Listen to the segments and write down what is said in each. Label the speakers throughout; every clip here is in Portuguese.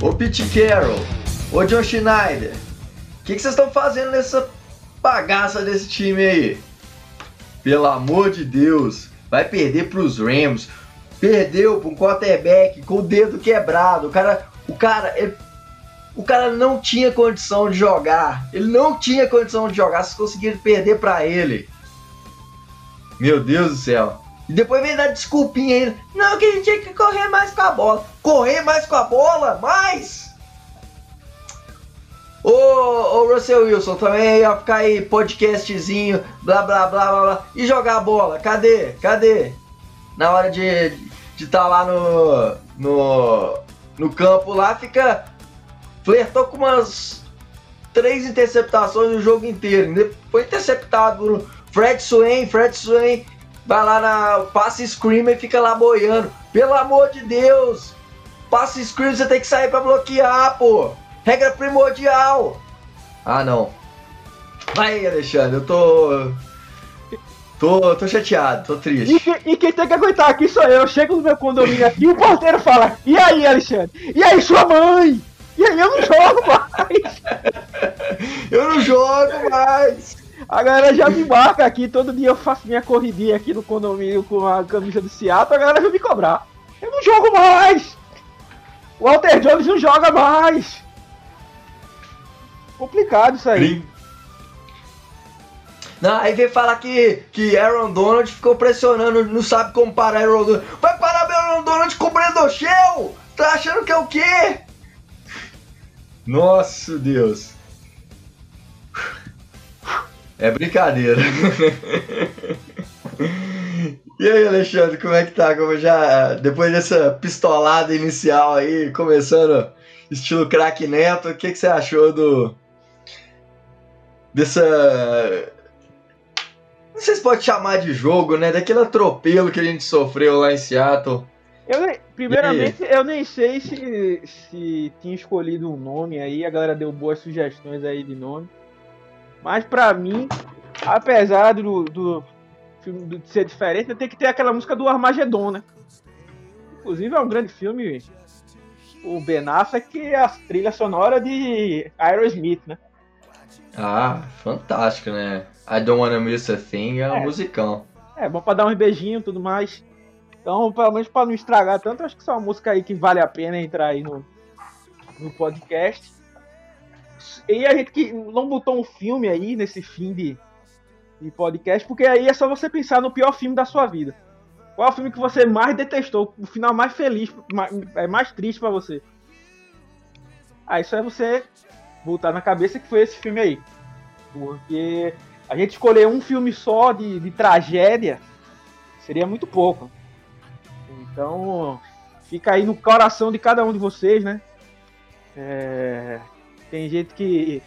Speaker 1: Ô Pete Carroll, ô John Schneider, o que, vocês estão fazendo nessa bagaça desse time aí? Pelo amor de Deus, vai perder pros Rams. Perdeu para um quarterback com o dedo quebrado. O cara, o cara, ele, o cara não tinha condição de jogar. Ele não tinha condição de jogar. Vocês conseguiram perder para ele. Meu Deus do céu. E depois vem dar desculpinha ainda. Não, que a gente tinha que correr mais com a bola. Correr mais com a bola? Mais? Ô, ô Russell Wilson, também ia ficar aí podcastzinho, blá blá blá blá blá. E jogar a bola? Cadê? Cadê? Na hora de estar tá lá no, no, no campo lá, fica. Flertou com umas três interceptações no jogo inteiro. Foi interceptado por Fred Swain, Fred Swain vai lá na passe scream e fica lá boiando. Pelo amor de Deus! Passe scream você tem que sair para bloquear, pô! Regra primordial! Ah, não. Vai, Alexandre, eu tô. Tô, tô chateado, tô triste.
Speaker 2: E, que, e, quem tem que aguentar aqui sou eu. Eu chego no meu condomínio aqui e o porteiro fala: E aí, Alexandre? E aí, sua mãe? E aí, eu não jogo mais!
Speaker 1: eu não jogo mais!
Speaker 2: A galera já me marca aqui, todo dia eu faço minha corridinha aqui no condomínio com a camisa do Seattle, a galera vai me cobrar. Eu não jogo mais! O Walter Jones não joga mais! Complicado isso aí.
Speaker 1: Não, aí vem falar que, que Aaron Donald ficou pressionando, não sabe como parar Aaron Donald. Vai parar meu Aaron Donald com o Brandon Shell? Tá achando que é o quê? Nossa, Deus. É brincadeira. e aí, Alexandre, como é que tá? Como já depois dessa pistolada inicial aí, começando estilo craque neto, o que, que você achou do dessa não sei se pode chamar de jogo, né? Daquele atropelo que a gente sofreu lá em Seattle.
Speaker 2: Eu primeiramente, eu nem sei se, se tinha escolhido um nome aí, a galera deu boas sugestões aí de nome. Mas para mim, apesar do, do filme ser diferente, tem que ter aquela música do Armagedon, né? Inclusive é um grande filme. O Ben Affleck é a trilha sonora de Aerosmith, né?
Speaker 1: Ah, fantástico, né? I Don't Wanna Miss a Thing é um é. musicão.
Speaker 2: É, bom pra dar uns beijinhos e tudo mais. Então, pelo menos pra não estragar tanto, acho que isso é uma música aí que vale a pena entrar aí no, no podcast. E a gente que não botou um filme aí nesse fim de, de podcast, porque aí é só você pensar no pior filme da sua vida. Qual é o filme que você mais detestou? O final mais feliz, mais, é mais triste para você? Aí só é você botar na cabeça que foi esse filme aí. Porque a gente escolher um filme só de, de tragédia seria muito pouco. Então, fica aí no coração de cada um de vocês, né? É, tem gente que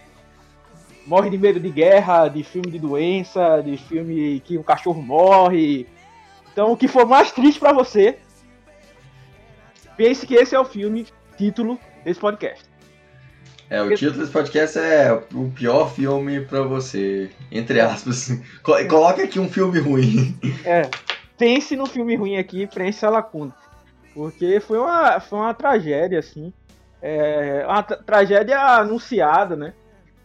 Speaker 2: morre de medo de guerra, de filme de doença, de filme que um cachorro morre. Então, o que for mais triste para você, pense que esse é o filme título desse podcast.
Speaker 1: É, o título desse podcast é o pior filme para você, entre aspas. Coloca aqui um filme ruim.
Speaker 2: É, pense no filme ruim aqui, preencha a lacuna. Porque foi uma, foi uma tragédia, assim é uma tragédia anunciada, né?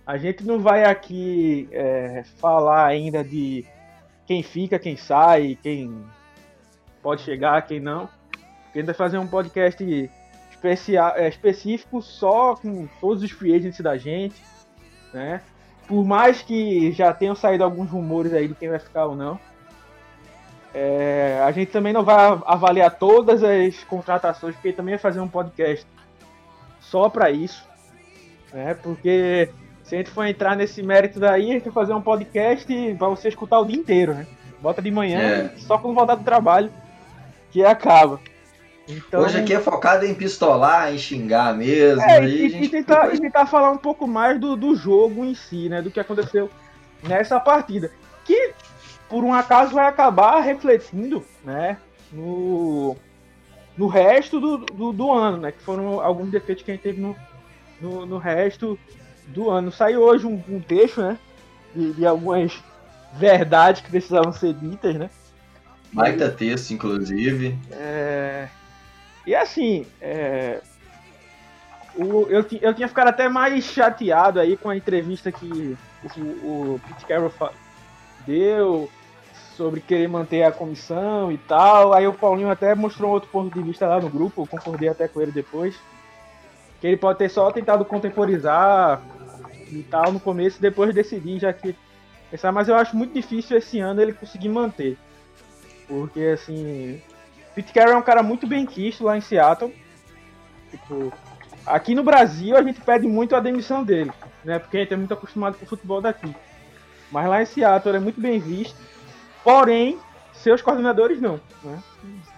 Speaker 2: A gente não vai aqui é, falar ainda de quem fica, quem sai, quem pode chegar, quem não. A gente vai fazer um podcast especial, é, específico só com todos os free agents da gente, né? Por mais que já tenham saído alguns rumores aí de quem vai ficar ou não. É, a gente também não vai avaliar todas as contratações, porque também vai fazer um podcast só para isso, né? Porque se a gente for entrar nesse mérito daí, a gente vai fazer um podcast para você escutar o dia inteiro, né? Bota de manhã, é. só quando voltar do trabalho, que acaba.
Speaker 1: Então, Hoje aqui é focado em pistolar, em xingar mesmo. É, e,
Speaker 2: e, tentar, depois... e tentar falar um pouco mais do, do jogo em si, né? Do que aconteceu nessa partida. Que, por um acaso, vai acabar refletindo, né? No, no resto do, do, do, ano, né? Que foram alguns defeitos que a gente teve no, no, no resto do ano. Saiu hoje um, um texto, né? De, de, algumas verdades que precisavam ser ditas, né?
Speaker 1: Baita texto, inclusive.
Speaker 2: É... E assim, é... o, eu, eu tinha ficado até mais chateado aí com a entrevista que o, o Pete Carroll deu sobre querer manter a comissão e tal. Aí o Paulinho até mostrou outro ponto de vista lá no grupo, eu concordei até com ele depois. Que ele pode ter só tentado contemporizar e tal no começo depois decidir, já que. Mas eu acho muito difícil esse ano ele conseguir manter. Porque assim. Pete Carroll é um cara muito bem quisto lá em Seattle. Tipo, aqui no Brasil a gente pede muito a demissão dele, né? Porque a gente é muito acostumado com o futebol daqui. Mas lá em Seattle ele é muito bem visto. Porém, seus coordenadores não, né?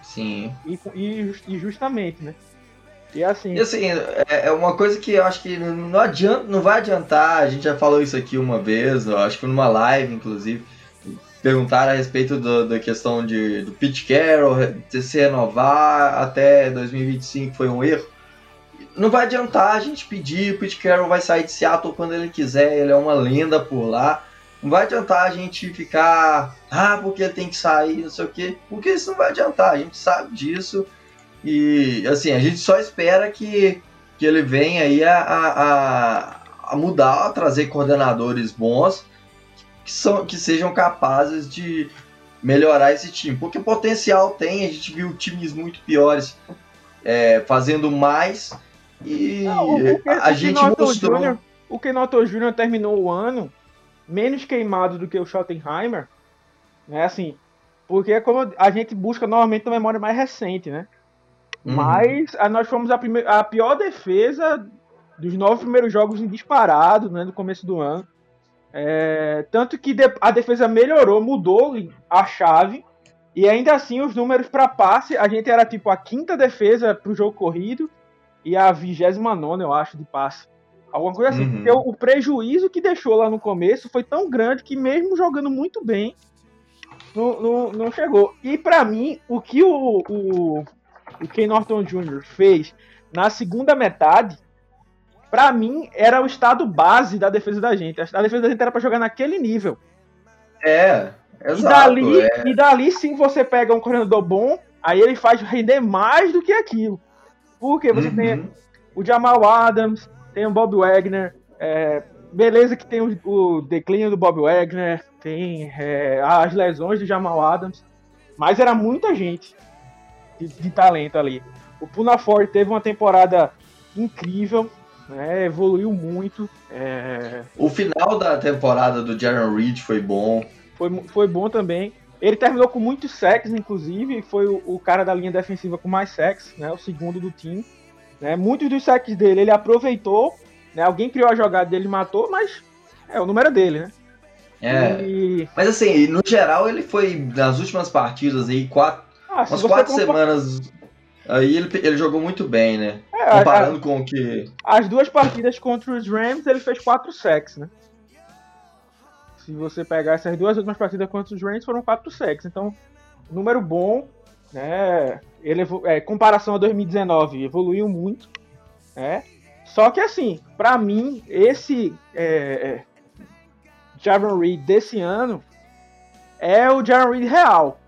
Speaker 1: Sim.
Speaker 2: E, e, e justamente, né? E assim.
Speaker 1: E assim, é, é uma coisa que eu acho que não adianta, não vai adiantar. A gente já falou isso aqui uma vez, eu acho que numa live, inclusive. Perguntaram a respeito do, da questão de, do Pete Carroll se renovar até 2025 foi um erro. Não vai adiantar a gente pedir, o Pete Carroll vai sair de Seattle quando ele quiser, ele é uma lenda por lá. Não vai adiantar a gente ficar, ah, porque ele tem que sair, não sei o quê, porque isso não vai adiantar, a gente sabe disso. E assim, a gente só espera que, que ele venha aí a, a, a mudar, a trazer coordenadores bons que, são, que sejam capazes de melhorar esse time. Porque potencial tem, a gente viu times muito piores é, fazendo mais e Não, a, a gente mostrou. Junior,
Speaker 2: o Kenoto Júnior terminou o ano menos queimado do que o Schottenheimer, né? Assim, porque é como a gente busca normalmente a memória mais recente, né? Uhum. Mas a, nós fomos a, primeir, a pior defesa dos nove primeiros jogos em disparado, né? No começo do ano. É, tanto que a defesa melhorou, mudou a chave. E ainda assim, os números para passe, a gente era tipo a quinta defesa para o jogo corrido e a vigésima nona, eu acho, de passe. Alguma coisa assim. Uhum. Porque o, o, prejuízo que deixou lá no começo foi tão grande que mesmo jogando muito bem, não, não, não chegou. E para mim, o que o, o, o Ken Norton Jr. fez na segunda metade, para mim, era o estado base da defesa da gente. A defesa da gente era para jogar naquele nível.
Speaker 1: É, exato.
Speaker 2: E dali, é. e dali sim você pega um coordenador bom, aí ele faz render mais do que aquilo. Porque você uhum. tem o Jamal Adams, tem o Bob Wagner. É, beleza que tem o, o, declínio do Bob Wagner, tem é, as lesões do Jamal Adams, mas era muita gente de, de talento ali. O Puna Ford teve uma temporada incrível, né, evoluiu muito. É...
Speaker 1: O final da temporada do Jaron Reed foi bom.
Speaker 2: Foi, foi bom também. Ele terminou com muitos sacks, inclusive, foi o, o, cara da linha defensiva com mais sacks, né, o segundo do time. Né? Muitos dos sacks dele ele aproveitou, né? Alguém criou a jogada dele matou, mas é o número dele, né?
Speaker 1: É. E... Mas assim, no geral ele foi nas últimas partidas aí, quatro, ah, umas quatro semanas. Aí ele, ele jogou muito bem, né? É, Comparando a, com o que.
Speaker 2: As duas partidas contra os Rams, ele fez quatro sacks, né? Se você pegar essas duas últimas partidas contra os Rams, foram quatro sacks. Então, número bom, né? Ele, é, comparação a 2019, evoluiu muito, né? Só que assim, para mim, esse é, é, Jaron Reed desse ano é o Jaron Reed real,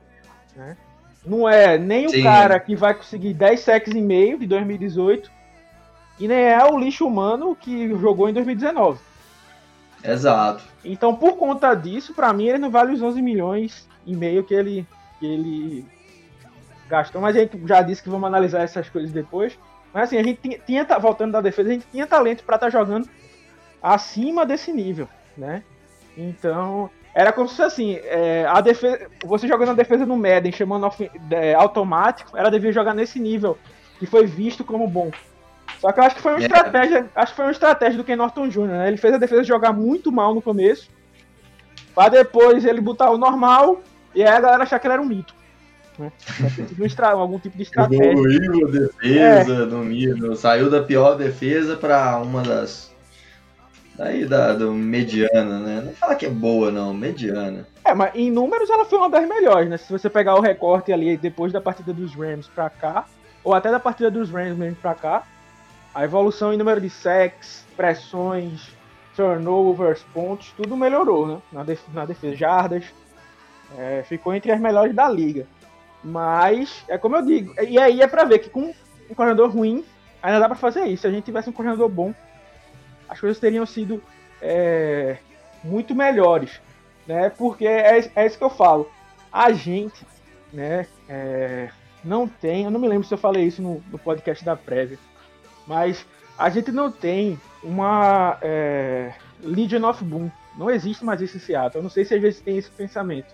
Speaker 2: né? Não é nem Sim. o cara que vai conseguir 10 sacks e meio de 2018 e nem é o lixo humano que jogou em 2019.
Speaker 1: Exato.
Speaker 2: Então, por conta disso, para mim ele não vale os 11 milhões e meio que ele que ele gastou, mas a gente já disse que vamos analisar essas coisas depois. Mas assim, a gente tinha, tinha voltando da defesa, a gente tinha talento para estar tá jogando acima desse nível, né? Então, era como se fosse assim, é, a defesa, você jogando a defesa no Madden, chamando é, automático, ela devia jogar nesse nível, que foi visto como bom. Só que eu acho que foi uma. É. estratégia, acho que foi uma estratégia do Ken Norton Jr., né? Ele fez a defesa jogar muito mal no começo, para depois ele botar o normal, e aí a galera achar que ele era um mito. Né? algum tipo de estratégia.
Speaker 1: Evoluiu a defesa é. nível, saiu da pior defesa para uma das. Daí da do mediana, né? Não fala que é boa, não, mediana.
Speaker 2: É, mas em números ela foi uma das melhores, né? Se você pegar o recorte ali depois da partida dos Rams pra cá, ou até da partida dos Rams mesmo pra cá, a evolução em número de sacks, pressões, turnovers, pontos, tudo melhorou, né? Na, def na defesa, jardas, é, ficou entre as melhores da liga. Mas, é como eu digo, e aí é pra ver que com um corredor ruim, ainda dá para fazer isso. Se a gente tivesse um coordenador bom, as coisas teriam sido é, muito melhores, né? Porque é, é isso que eu falo. A gente, né? É, não tem, eu não me lembro se eu falei isso no, no podcast da prévia, mas a gente não tem uma é, Legion of Boom. Não existe mais esse Seattle. Eu não sei se às vezes tem esse pensamento.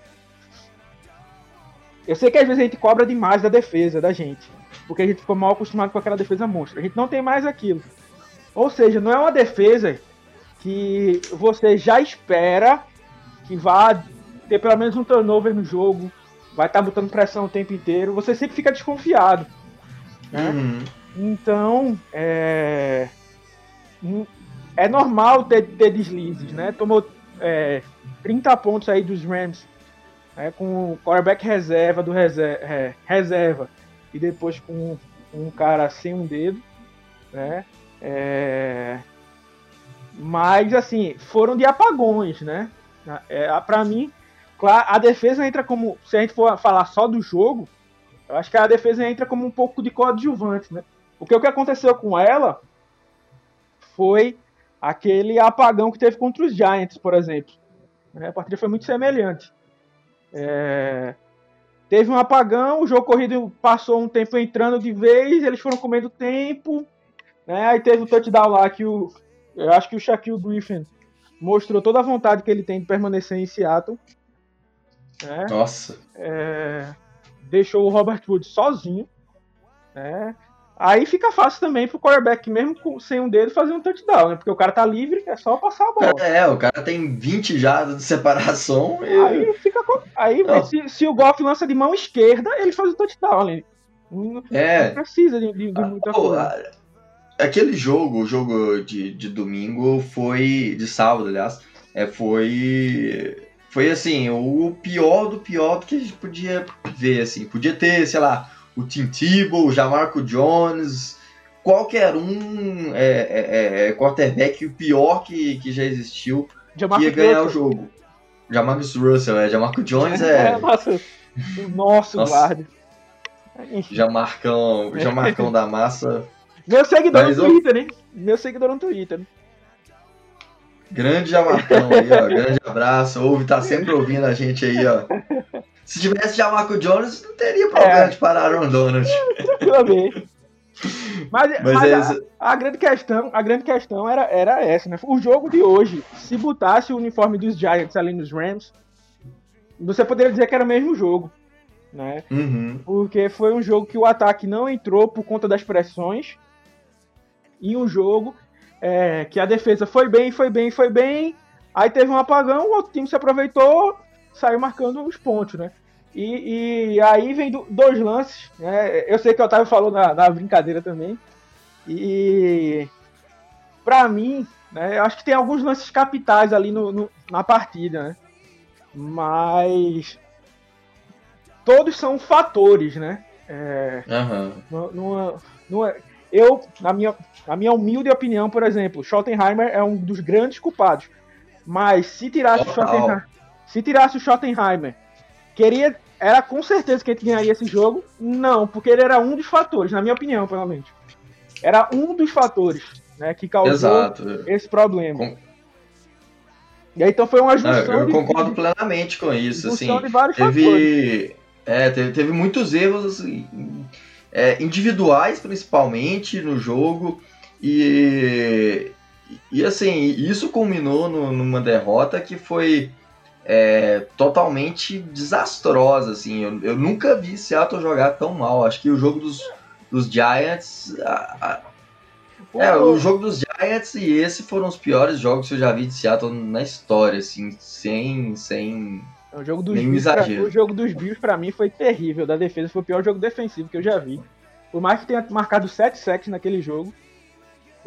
Speaker 2: Eu sei que às vezes a gente cobra demais da defesa da gente, porque a gente ficou mal acostumado com aquela defesa monstro. A gente não tem mais aquilo. Ou seja, não é uma defesa que você já espera que vá ter pelo menos um turnover no jogo, vai estar tá botando pressão o tempo inteiro. Você sempre fica desconfiado. Né? Uhum. Então, é, é normal ter, ter deslizes, né? Tomou é, 30 pontos aí dos Rams né? com o quarterback reserva do reserva, é, reserva e depois com um cara sem um dedo, né? É, mas assim, foram de apagões, né? É, para mim, a defesa entra como. Se a gente for falar só do jogo, eu acho que a defesa entra como um pouco de coadjuvante, né? Porque o que aconteceu com ela foi aquele apagão que teve contra os Giants, por exemplo. A partida foi muito semelhante. É... Teve um apagão, o jogo corrido passou um tempo entrando de vez, eles foram comendo tempo. Né? Aí teve o touchdown lá que o. Eu acho que o Shaquille Griffin mostrou toda a vontade que ele tem de permanecer em Seattle.
Speaker 1: Né? Nossa.
Speaker 2: É... Deixou o Robert Woods sozinho. Né? Aí fica fácil também pro quarterback, mesmo sem um dedo, fazer um touchdown, né? Porque o cara tá livre, é só passar a bola.
Speaker 1: É, o cara tem 20 jardas de separação.
Speaker 2: E... Aí fica. Aí se, se, o Goff lança de mão esquerda, ele faz o touchdown ali. Não, é. não precisa de, de, de muita ah, coisa.
Speaker 1: Aquele jogo, o jogo de, de domingo foi. De sábado, aliás. É, foi. Foi assim, o pior do pior do que a gente podia ver, assim. Podia ter, sei lá o Tim Tebow, o Jamarco Jones, qualquer um é, é, é, é quarterback o pior que, que já existiu Jamarco ia ganhar Russell. o jogo. Jamarcus Russell, é. Jamarco Jones é. é
Speaker 2: nossa, o nosso nossa. guarda.
Speaker 1: Jamarcão, Jamarcão da massa.
Speaker 2: Meu seguidor Mas, no Twitter, hein? Meu seguidor no Twitter.
Speaker 1: Grande Jamarcão aí, ó. Grande abraço. Ouve, tá sempre ouvindo a gente aí, ó. Se tivesse já Marco Jones, não teria problema é. de parar Aaron Donald.
Speaker 2: Tranquilamente. Mas, mas, mas é a, a, grande questão, a grande questão era, era essa, né? O jogo de hoje, se botasse o uniforme dos Giants ali nos Rams, você poderia dizer que era o mesmo jogo, né?
Speaker 1: Uhum.
Speaker 2: Porque foi um jogo que o ataque não entrou por conta das pressões e um jogo é, que a defesa foi bem, foi bem, foi bem. Aí teve um apagão, o outro time se aproveitou, saiu marcando os pontos, né? E, e aí vem do, dois lances, né? Eu sei que o Otávio falou na, na brincadeira também. E para mim, né, eu acho que tem alguns lances capitais ali no, no, na partida, né? Mas todos são fatores, né?
Speaker 1: É, uhum.
Speaker 2: numa, numa, eu, na minha, na minha humilde opinião, por exemplo, Schottenheimer é um dos grandes culpados. Mas se tirasse o Schottenheimer, se tirasse o Schottenheimer, queria, era com certeza que a gente ganharia esse jogo? Não, porque ele era um dos fatores, na minha opinião, pelo menos. Era um dos fatores né, que causou Exato. esse problema. Com... E aí, então foi uma junção.
Speaker 1: Não, eu concordo de, plenamente com isso. Assim, teve. É, teve, teve muitos erros assim, é, individuais, principalmente, no jogo. E, e assim, isso culminou no, numa derrota que foi é, totalmente desastrosa, assim. Eu, eu, nunca vi Seattle jogar tão mal. Acho que o jogo dos, dos Giants. A, a, é, o jogo dos Giants e esse foram os piores jogos que eu já vi de Seattle na história, assim, sem. sem
Speaker 2: o jogo dos Bills, pra, o jogo dos Bills para mim foi terrível. Da defesa foi o pior jogo defensivo que eu já vi. Por mais que tenha marcado 7 sacks naquele jogo,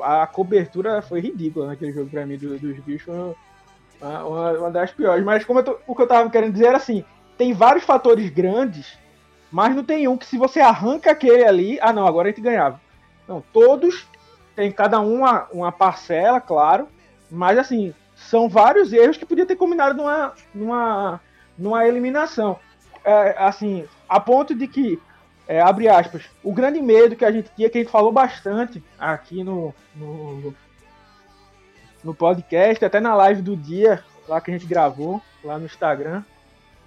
Speaker 2: a cobertura foi ridícula naquele jogo para mim dos, dos Bills. Foi, uma, uma das piores. Mas como tô, o que eu tava querendo dizer era assim, tem vários fatores grandes, mas não tem um que se você arranca aquele ali, ah não, agora a gente ganhava. Não, todos tem cada um uma, uma parcela, claro, mas assim, são vários erros que podia ter combinado numa, numa, numa eliminação. É, assim, a ponto de que é, abre aspas, o grande medo que a gente tinha, que a gente falou bastante aqui no, no, no podcast, até na live do dia, lá que a gente gravou, lá no Instagram,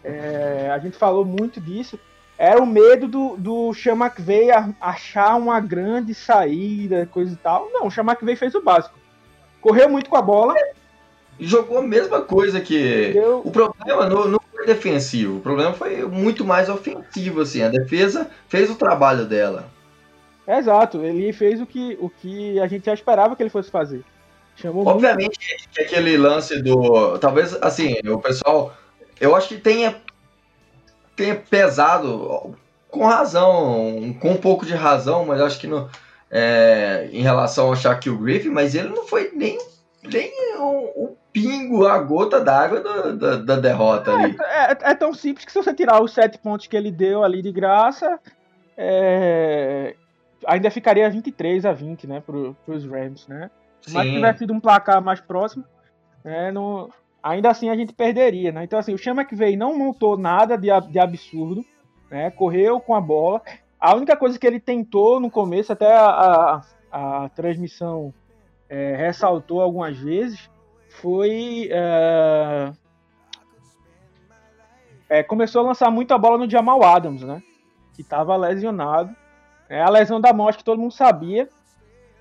Speaker 2: é, a gente falou muito disso, era o medo do, do McVay achar uma grande saída, coisa e tal. Não, o McVay fez o básico. Correu muito com a bola.
Speaker 1: Jogou a mesma coisa que. O problema não, não foi defensivo, o problema foi muito mais ofensivo, assim. A defesa fez o trabalho dela.
Speaker 2: Exato, ele fez o que, o que a gente já esperava que ele fosse fazer.
Speaker 1: Chamou Obviamente muito... que aquele lance do. Talvez, assim, o pessoal. Eu acho que tenha tenha pesado com razão, com um pouco de razão, mas acho que no, é, em relação ao Shaquille Griffin, mas ele não foi nem, nem o, o pingo, a gota d'água da, da, derrota é, ali.
Speaker 2: É, é, tão simples que se você tirar os sete pontos que ele deu ali de graça, é, ainda ficaria 23 a 20, né, para os Rams, né? Mas se tivesse sido um placar mais próximo, né, não, ainda assim a gente perderia, né? Então, assim, o Chama que veio não montou nada de, de absurdo, né? Correu com a bola. A única coisa que ele tentou no começo, até a, a, a transmissão é, ressaltou algumas vezes, foi. É, é, começou a lançar muito a bola no Jamal Adams, né? Que estava lesionado. É a lesão da mão, acho que todo mundo sabia.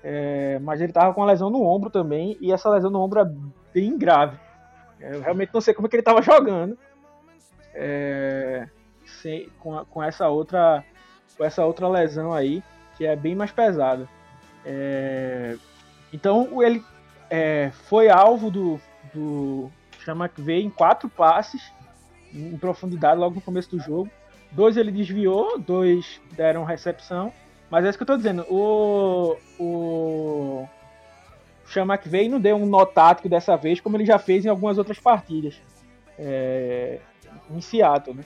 Speaker 2: É, mas ele estava com a lesão no ombro também. E essa lesão no ombro é bem grave. Eu realmente não sei como é que ele estava jogando. É, sem, com, com, essa outra com essa outra lesão aí, que é bem mais pesada. É, então ele é, foi alvo do, do Chama que veio em quatro passes em profundidade logo no começo do jogo. Dois ele desviou, dois deram recepção. Mas é isso que eu tô dizendo. O, o Sean McVay não deu um nó tático dessa vez, como ele já fez em algumas outras partidas. É, em Seattle, né?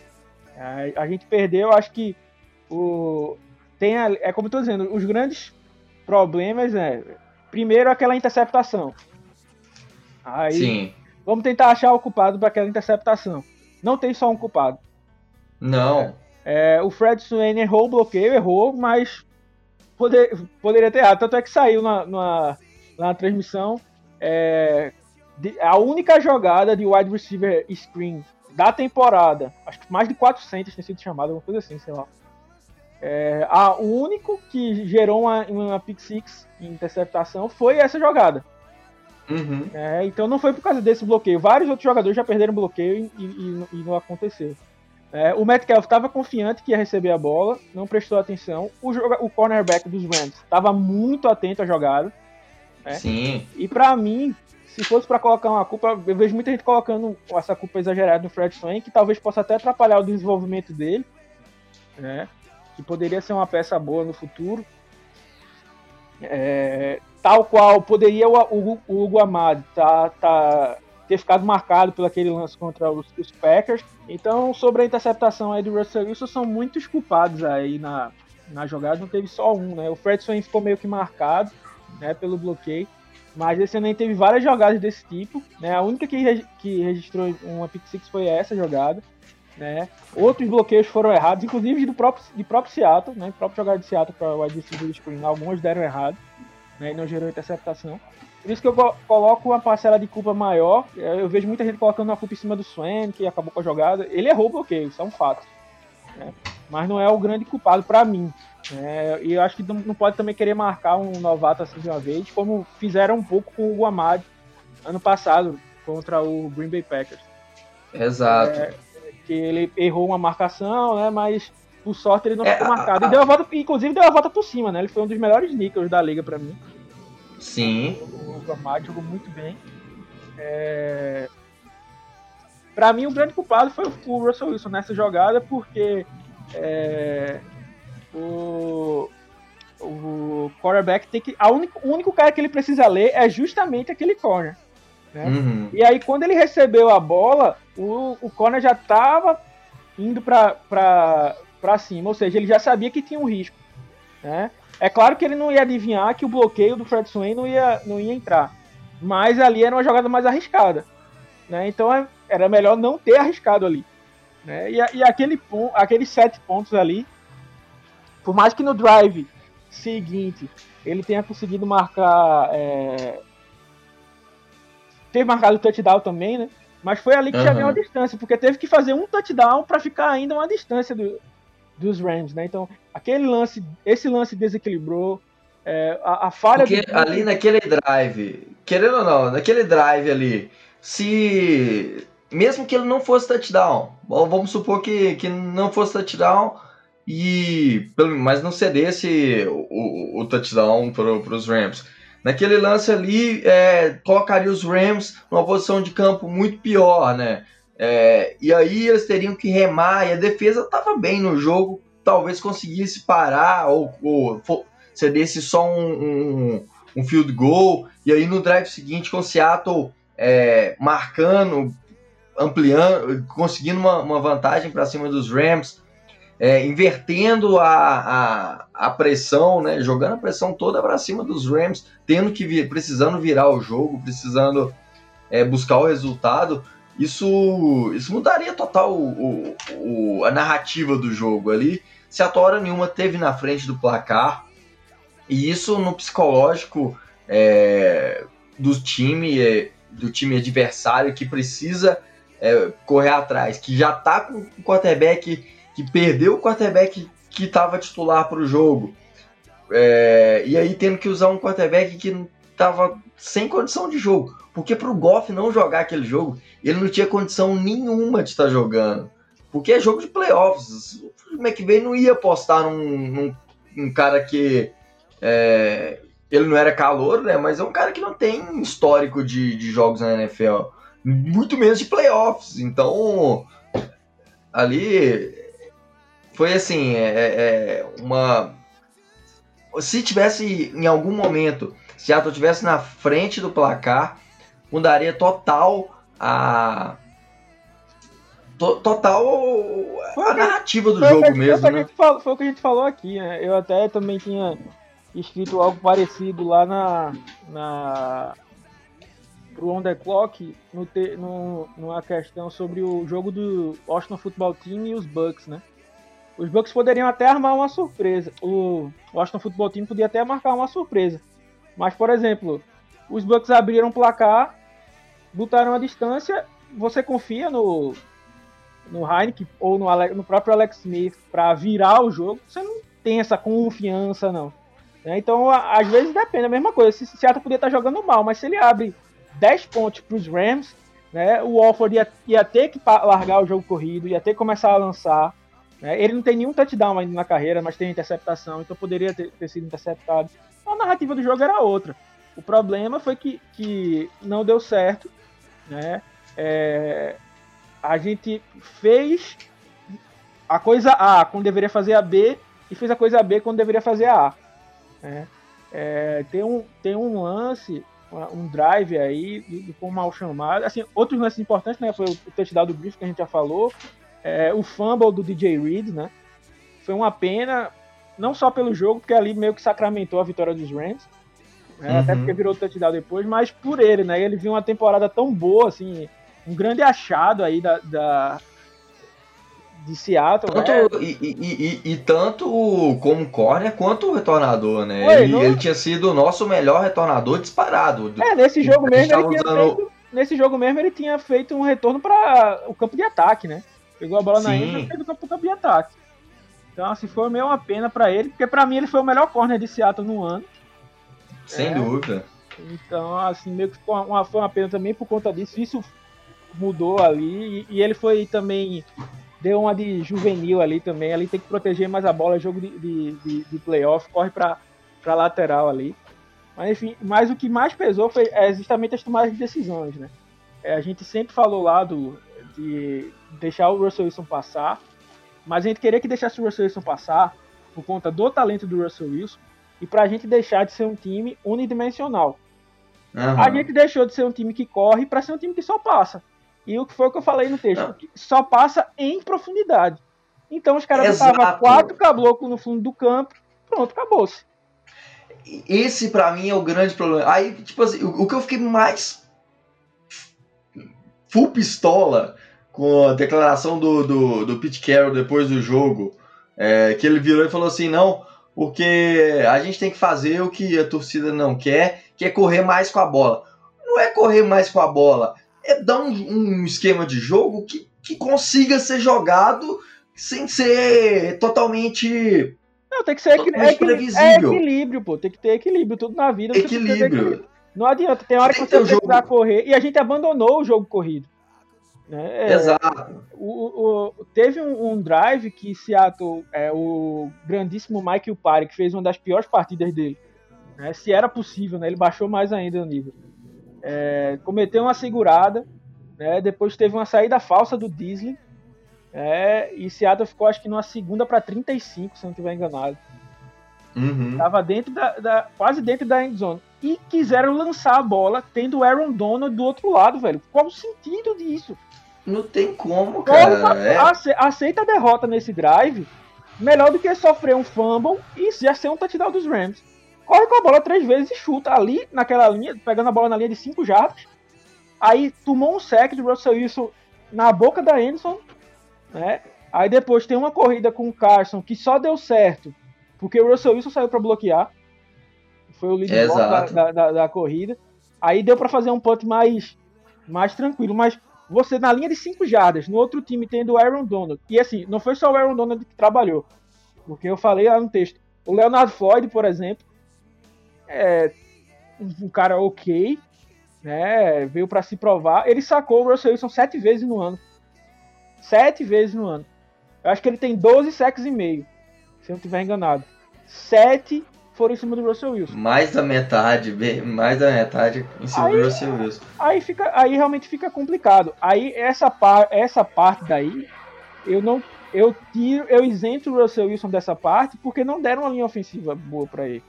Speaker 2: A, a, gente perdeu, acho que o tem a, é como eu tô dizendo, os grandes problemas, né? Primeiro aquela interceptação. Aí Sim. vamos tentar achar o culpado para aquela interceptação. Não tem só um culpado.
Speaker 1: Não.
Speaker 2: É, é, o Fred Swain errou o bloqueio, errou, mas poder, poderia ter errado. Tanto é que saiu na, na na transmissão. É, a única jogada de wide receiver screen da temporada, acho que mais de 400 tem sido chamado, alguma coisa assim, sei lá. É, a, o único que gerou uma, uma pick six em interceptação foi essa jogada.
Speaker 1: Uhum.
Speaker 2: É, então não foi por causa desse bloqueio. Vários outros jogadores já perderam bloqueio e, e, e não aconteceu. É, o Metcalf estava confiante que ia receber a bola, não prestou atenção. O, o cornerback dos Rams estava muito atento à jogada.
Speaker 1: Né? Sim.
Speaker 2: E para mim, se fosse para colocar uma culpa, eu vejo muita gente colocando essa culpa exagerada no Fred Swain, que talvez possa até atrapalhar o desenvolvimento dele, né? Que poderia ser uma peça boa no futuro. É, tal qual poderia o, o, o Hugo Amado tá, tá, ter ficado marcado por aquele lance contra os, os, Packers. Então, sobre a interceptação aí do Russell Wilson, são muitos culpados aí na, na jogada, não teve só um, né? O Fred Swain ficou meio que marcado, né, pelo bloqueio. Mas esse ano teve várias jogadas desse tipo, né? A única que, que registrou uma pick six foi essa jogada, né? Outros bloqueios foram errados, inclusive do próprio, de próprio Seattle, né? O próprio jogador de Seattle para o wide receiver screen, alguns deram errado, né? E não gerou interceptação. Por isso que eu coloco uma parcela de culpa maior. Eu vejo muita gente colocando a culpa em cima do Swen, que acabou com a jogada. Ele errou o bloqueio, isso é um fato. Né? Mas não é o grande culpado para mim. É, e eu acho que não pode também querer marcar um novato assim de uma vez, como fizeram um pouco com o Guamad ano passado contra o Green Bay Packers.
Speaker 1: Exato.
Speaker 2: É, que ele errou uma marcação, né? Mas por sorte ele não é, ficou marcado. A, a... E deu a volta, inclusive deu a volta por cima, né? Ele foi um dos melhores nickels da liga para mim.
Speaker 1: Sim.
Speaker 2: O Guamad jogou muito bem. É... Para mim, o grande culpado foi o Russell Wilson nessa jogada, porque é, o, o quarterback tem que. A único, o único cara que ele precisa ler é justamente aquele corner. Né? Uhum. E aí, quando ele recebeu a bola, o, o corner já estava indo para cima, ou seja, ele já sabia que tinha um risco. Né? É claro que ele não ia adivinhar que o bloqueio do Fred Swain não ia, não ia entrar, mas ali era uma jogada mais arriscada. Né? Então é, era melhor não ter arriscado ali. Né? E, e aquele, aqueles sete pontos ali por mais que no drive seguinte ele tenha conseguido marcar. É... Teve marcado o touchdown também, né? Mas foi ali que uhum. já ganhou a distância, porque teve que fazer um touchdown para ficar ainda uma distância do, dos Rams, né? Então, aquele lance, esse lance desequilibrou. É, a, a, falha
Speaker 1: porque do... ali naquele drive, querendo ou não, naquele drive ali, se mesmo que ele não fosse touchdown, vamos supor que, que não fosse touchdown e mas não cedesse o, o, o touchdown para os Rams. Naquele lance ali, é, colocaria os Rams numa posição de campo muito pior, né? É, e aí eles teriam que remar, e a defesa estava bem no jogo, talvez conseguisse parar ou, ou cedesse só um, um, um, field goal, e aí no drive seguinte com o Seattle é, marcando, ampliando, conseguindo uma, uma vantagem para cima dos Rams, é, invertendo a, a, a, pressão, né, jogando a pressão toda para cima dos Rams, tendo que vir, precisando virar o jogo, precisando é, buscar o resultado, isso, isso mudaria total o, o, a narrativa do jogo ali. Se a hora nenhuma teve na frente do placar, e isso no psicológico é, do time, é, do time adversário que precisa é, correr atrás, que já está com o quarterback que perdeu o quarterback que estava titular para o jogo. É, e aí tendo que usar um quarterback que estava sem condição de jogo. Porque para o Goff não jogar aquele jogo, ele não tinha condição nenhuma de estar jogando. Porque é jogo de playoffs. O McVay não ia apostar num, num, num cara que. É, ele não era calor, né? Mas é um cara que não tem histórico de, de jogos na NFL. Muito menos de playoffs. Então, ali foi assim, é, é, é uma. Se tivesse em algum momento, Seattle tivesse na frente do placar, mudaria total a. total a narrativa do jogo mesmo. Foi,
Speaker 2: né? falou, foi o que a gente falou aqui, né? Eu até também tinha escrito algo parecido lá na. na pro On The Clock no, te, no, numa questão sobre o jogo do Washington Football Team e os Bucks, né? Os Bucks poderiam até armar uma surpresa. O Washington Football Team podia até marcar uma surpresa. Mas, por exemplo, os Bucks abriram o placar, botaram a distância. Você confia no, no Heineken ou no, no próprio Alex Smith para virar o jogo? Você não tem essa confiança, não. Né? Então, às vezes depende, a mesma coisa. Se Seattle podia estar jogando mal, mas se ele abre 10 pontos para os Rams, né, o Walford ia, ia ter que largar o jogo corrido, ia ter que começar a lançar. Né? Ele não tem nenhum touchdown ainda na carreira, mas tem interceptação, então poderia ter, ter sido interceptado. A narrativa do jogo era outra. O problema foi que, que não deu certo. Né? É, a gente fez a coisa A quando deveria fazer a B e fez a coisa B quando deveria fazer a A. Né? É, tem, um, tem um lance, um drive aí, de, de mal chamado. Assim, outros lances importantes, né? Foi o touchdown do Griffith que a gente já falou. É, o fumble do DJ Reed, né? Foi uma pena, não só pelo jogo, porque ali meio que sacramentou a vitória dos Rams, né? uhum. até porque virou touchdown depois, mas por ele, né? Ele viu uma temporada tão boa, assim, um grande achado aí da, da de Seattle.
Speaker 1: Tanto, né? e, e, e, e, tanto como corner quanto o retornador, né? Oi, ele, não... ele, tinha sido o nosso melhor retornador disparado.
Speaker 2: É, nesse jogo mesmo ele tinha usando... feito, nesse jogo mesmo ele tinha feito um retorno para o campo de ataque, né? Pegou a bola Sim. na entra e fez o campo, campo de ataque. Então, assim, foi meio uma pena para ele, porque para mim ele foi o melhor corner de Seattle no ano.
Speaker 1: Sem é. dúvida.
Speaker 2: Então, assim, meio que uma, foi uma pena também por conta disso. Isso mudou ali. E, e, ele foi também. Deu uma de juvenil ali também. Ali tem que proteger mais a bola. É jogo de, de, de, de playoff. Corre pra, pra lateral ali. Mas enfim, mas o que mais pesou foi é, justamente as tomadas de decisões, né? É, a gente sempre falou lá do, de deixar o Russell Wilson passar, mas a gente queria que deixasse o Russell Wilson passar por conta do talento do Russell Wilson e para a gente deixar de ser um time unidimensional. Uhum. A gente deixou de ser um time que corre para ser um time que só passa. E o que foi o que eu falei no texto, só passa em profundidade. Então os caras botavam quatro caboclos no fundo do campo, pronto, acabou-se.
Speaker 1: Esse para mim é o grande problema. Aí, tipo assim, o, o que eu fiquei mais full pistola com a declaração do, do, do Pete Carroll depois do jogo, É, que ele virou e falou assim: não, porque a gente tem que fazer o que a torcida não quer, que é correr mais com a bola. Não é correr mais com a bola, é dar um, um esquema de jogo que, que consiga ser jogado sem ser totalmente.
Speaker 2: Não, tem que ser equi é, previsível. É equilíbrio, pô. Tem que ter equilíbrio. Tudo na vida.
Speaker 1: Equilíbrio.
Speaker 2: Não adianta. Tem hora que você precisa jogo... correr. E a gente abandonou o jogo corrido.
Speaker 1: Né? É, Exato.
Speaker 2: O, o, teve um, um, drive que Seattle, é, o grandíssimo Michael Parry, que fez uma das piores partidas dele. Né? Se era possível, né? ele baixou mais ainda o nível. É, cometeu uma segurada, né? depois teve uma saída falsa do Disney é, e Seattle ficou, acho que, numa segunda para 35, se não estiver enganado.
Speaker 1: Uhum.
Speaker 2: Tava dentro da, da, quase dentro da endzone. E quiseram lançar a bola tendo o Aaron Donald do outro lado, velho. Qual o sentido disso?
Speaker 1: Não tem como, cara.
Speaker 2: é. Aceita a derrota nesse drive. Melhor do que sofrer um fumble e já ser um touchdown dos Rams. Corre com a bola três vezes e chuta ali naquela linha, pegando a bola na linha de 5 jardas. Aí tomou um sec de Russell Wilson na boca da Anderson né? Aí depois tem uma corrida com o Carson que só deu certo porque o Russell Wilson saiu para bloquear. Foi o líder da, da, da, da, corrida. Aí deu para fazer um punt mais, mais tranquilo. Mas você na linha de 5 jardas, no outro time tendo o Aaron Donald. E assim, não foi só o Aaron Donald que trabalhou. Porque eu falei lá no texto. O Leonard Floyd, por exemplo, é um cara ok, né? Veio para se provar. Ele sacou o Russell Wilson sete vezes no ano. Sete vezes no ano. Eu acho que ele tem 12 sacks e meio. Se eu não estiver enganado. Sete foram em cima do Russell Wilson.
Speaker 1: Mais da metade, mais da metade em cima aí, do Russell Wilson.
Speaker 2: Aí, fica, aí realmente fica complicado. Aí essa, par, essa parte daí, eu não. Eu tiro, eu isento o Russell Wilson dessa parte porque não deram uma linha ofensiva boa para ele.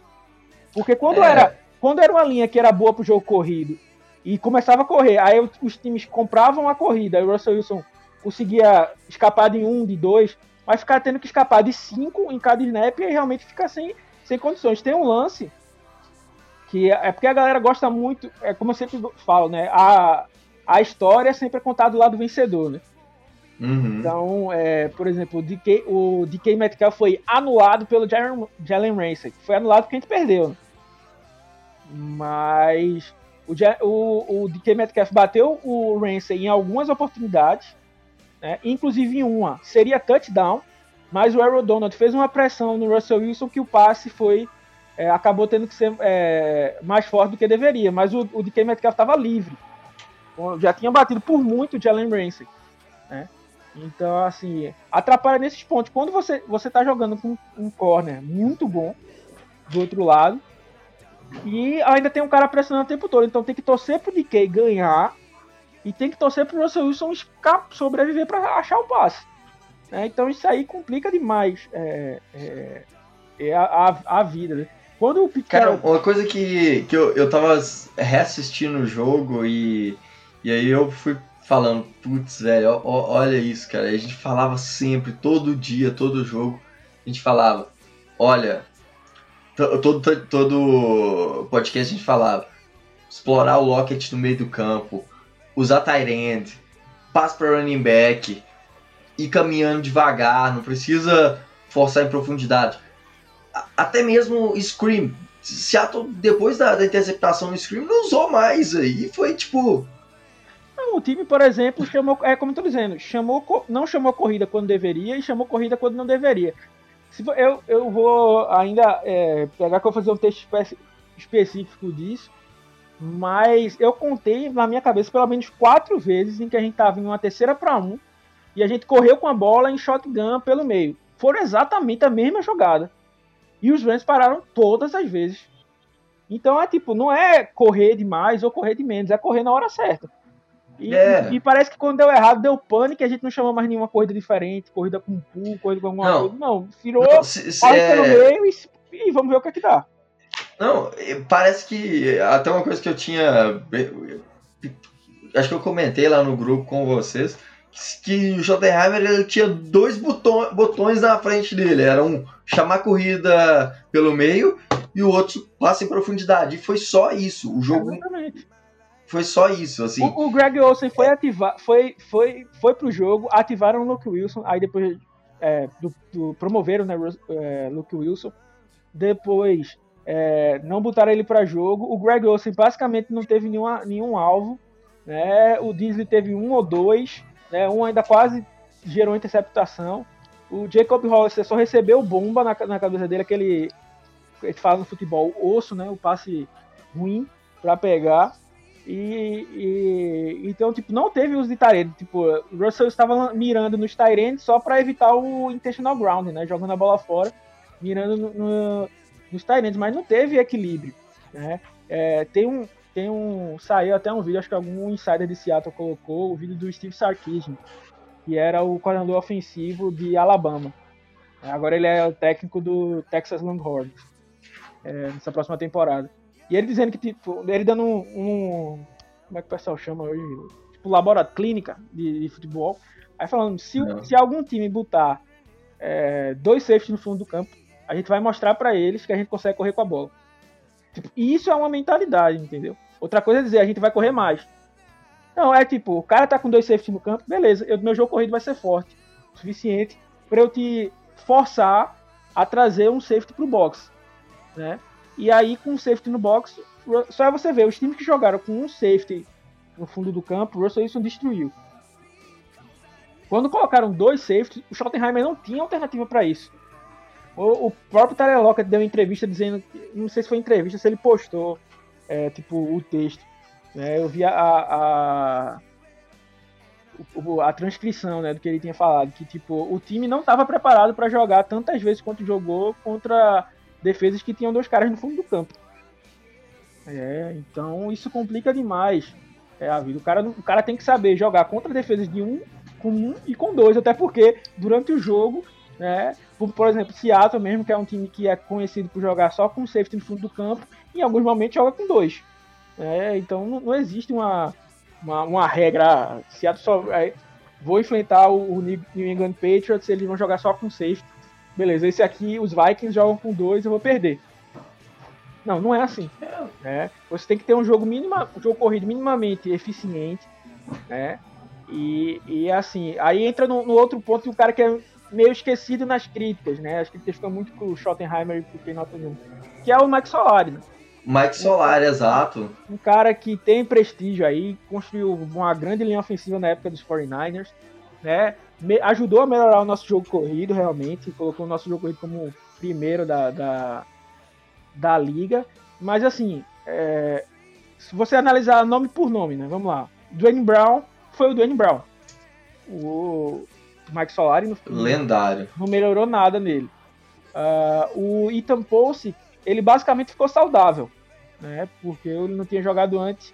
Speaker 2: Porque quando é. era quando era uma linha que era boa pro jogo corrido e começava a correr, aí os times compravam a corrida, aí o Russell Wilson conseguia escapar de um, de dois, mas ficar tendo que escapar de cinco em cada snap e realmente fica sem, sem condições. Tem um lance que é, é porque a galera gosta muito, é como eu sempre falo, né? A, a história é sempre é contada do lado vencedor, né?
Speaker 1: Uhum.
Speaker 2: Então, é, por exemplo, o DK, o DK Metcalf foi anulado pelo Jalen, Jalen Ramsey. Foi anulado porque a gente perdeu. Né? Mas o, o, o DK Metcalf bateu o Ramsey em algumas oportunidades né? inclusive em uma seria touchdown, mas o Aaron Donald fez uma pressão no Russell Wilson que o passe foi é, acabou tendo que ser é, mais forte do que deveria, mas o, o DK Metcalf estava livre, já tinha batido por muito o Jalen Ramsey, né? Então, assim, atrapalha nesses pontos. Quando você você tá jogando com um corner muito bom do outro lado, e ainda tem um cara pressionando o tempo todo, então tem que torcer pro DK ganhar e tem que torcer pro Russell Wilson sobreviver para achar o passe. Né? Então isso aí complica demais é, é, é a, a, vida. Né? Quando o
Speaker 1: Cara, uma coisa que, que eu, eu tava reassistindo o jogo e, e aí eu fui falando, putz, velho, olha isso, cara. A gente falava sempre, todo dia, todo jogo, a gente falava, olha, todo, todo, todo podcast a gente falava, explorar o Lockett no meio do campo, usar tight end, passe para running back, ir caminhando devagar, não precisa forçar em profundidade. Até mesmo screen. Seattle, depois da, da interceptação no screen, não usou mais aí. Foi tipo.
Speaker 2: Não, o time, por exemplo, chamou. É como eu tô dizendo, chamou, não chamou corrida quando deveria e chamou corrida quando não deveria. Se for, eu, eu vou ainda é, pegar que eu vou fazer um texto específico disso. Mas eu contei na minha cabeça pelo menos quatro vezes em que a gente tava em uma terceira para um e a gente correu com a bola em shotgun pelo meio. Foram exatamente a mesma jogada. E os Rams pararam todas as vezes. Então é tipo, não é correr demais ou correr de menos, é correr na hora certa. E, é. e, parece que quando deu errado, deu pânico, a gente não chamou mais nenhuma corrida diferente, corrida com pull, corrida com alguma não. coisa. Não, virou, se é... pelo meio e, e, vamos ver o que é que dá.
Speaker 1: Não, parece que até uma coisa que eu tinha. Acho que eu comentei lá no grupo com vocês. Que o Schottenheimer ele tinha dois botões, botões na frente dele. Era um chamar corrida pelo meio e o outro passa em profundidade. E foi só isso. O jogo. Exatamente. Foi só isso, assim.
Speaker 2: O, o Greg Olsen foi ativar, foi, foi, foi pro jogo, ativaram o Luke Wilson, aí depois é, do, do, promoveram né, é, Luke Wilson. Depois é, não botaram ele para jogo. O Greg Olsen basicamente não teve nenhuma, nenhum alvo. Né? O Disney teve um ou dois. Né? Um ainda quase gerou interceptação. O Jacob Hollister só recebeu bomba na, na cabeça dele, aquele. Ele fala no futebol, osso, né? O passe ruim para pegar. E, e, então, tipo, não teve uso de Tyrande. Tipo, Russell estava mirando nos Tyrande só para evitar o intentional ground, né? Jogando a bola fora, mirando no, no, nos Tyrands, mas não teve equilíbrio, né? É, tem um, tem um, saiu até um vídeo, acho que algum insider de Seattle colocou o vídeo do Steve Sarkisian, que era o coordenador ofensivo de Alabama. Agora ele é o técnico do Texas Longhorns é, nessa próxima temporada. E ele dizendo que, tipo, ele dando um. um como é que o pessoal chama hoje? Tipo, laboratório, clínica de, de futebol. Aí falando, se, se algum time botar é, dois safeties no fundo do campo, a gente vai mostrar para eles que a gente consegue correr com a bola. Tipo, isso é uma mentalidade, entendeu? Outra coisa é dizer, a gente vai correr mais. Não, é tipo, o cara tá com dois safeties no campo, beleza, eu, meu jogo corrido vai ser forte, o suficiente para eu te forçar a trazer um safety pro box, né? E aí, com o safety no box, só é você ver, os times que jogaram com um safety no fundo do campo, o Russell Wilson destruiu. Quando colocaram dois safeties, o Schottenheimer não tinha alternativa para isso. O, o próprio Tyler Lockett deu uma entrevista dizendo, não sei se foi entrevista, se ele postou, é, tipo, o texto. Né? Eu vi a, a, a, a transcrição né, do que ele tinha falado, que tipo, o time não estava preparado para jogar tantas vezes quanto jogou contra defesas que tinham dois caras no fundo do campo. É, então isso complica demais é, a vida. O cara, o cara tem que saber jogar contra defesas de um, com um e com dois, até porque durante o jogo, né, por, por exemplo, Seattle mesmo, que é um time que é conhecido por jogar só com safety no fundo do campo, em alguns momentos joga com dois. É, então não, não, existe uma, uma, uma regra. Seattle só. É, vou enfrentar o, o New England Patriots, eles vão jogar só com safety beleza, esse aqui os Vikings jogam com dois, eu vou perder. Não, não é assim. Né? Você tem que ter um jogo minima, um jogo corrido minimamente eficiente, né? E, e assim, aí entra no, no outro ponto que o cara que é meio esquecido nas críticas, né? As críticas ficam muito pro Schottenheimer e pro Ken Nottingham, que é o Mike Solari, né?
Speaker 1: Mike Solari, exato.
Speaker 2: Um cara que tem prestígio aí, construiu uma grande linha ofensiva na época dos 49ers, né? Me, ajudou a melhorar o nosso jogo corrido, realmente. Colocou o nosso jogo corrido como primeiro da, da, da liga. Mas assim, é, se você analisar nome por nome, né? Vamos lá. Dwayne Brown foi o Dwayne Brown. O Mike Solari
Speaker 1: no, lendário.
Speaker 2: Não melhorou nada nele. Uh, o Ethan Pulse, ele basicamente ficou saudável, né? Porque ele não tinha jogado antes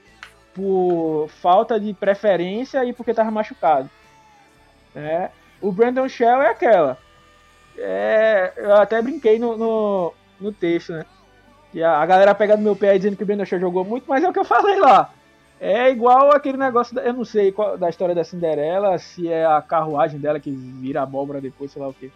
Speaker 2: por falta de preferência e porque estava machucado. Né? O Brandon Shell é aquela. É, eu até brinquei no, no, no texto, né? E a, a, galera pega no meu pé dizendo que o Brandon Shell jogou muito, mas é o que eu falei lá. É igual aquele negócio, da, eu não sei qual, da história da Cinderela, se é a carruagem dela que vira abóbora depois, sei lá o que.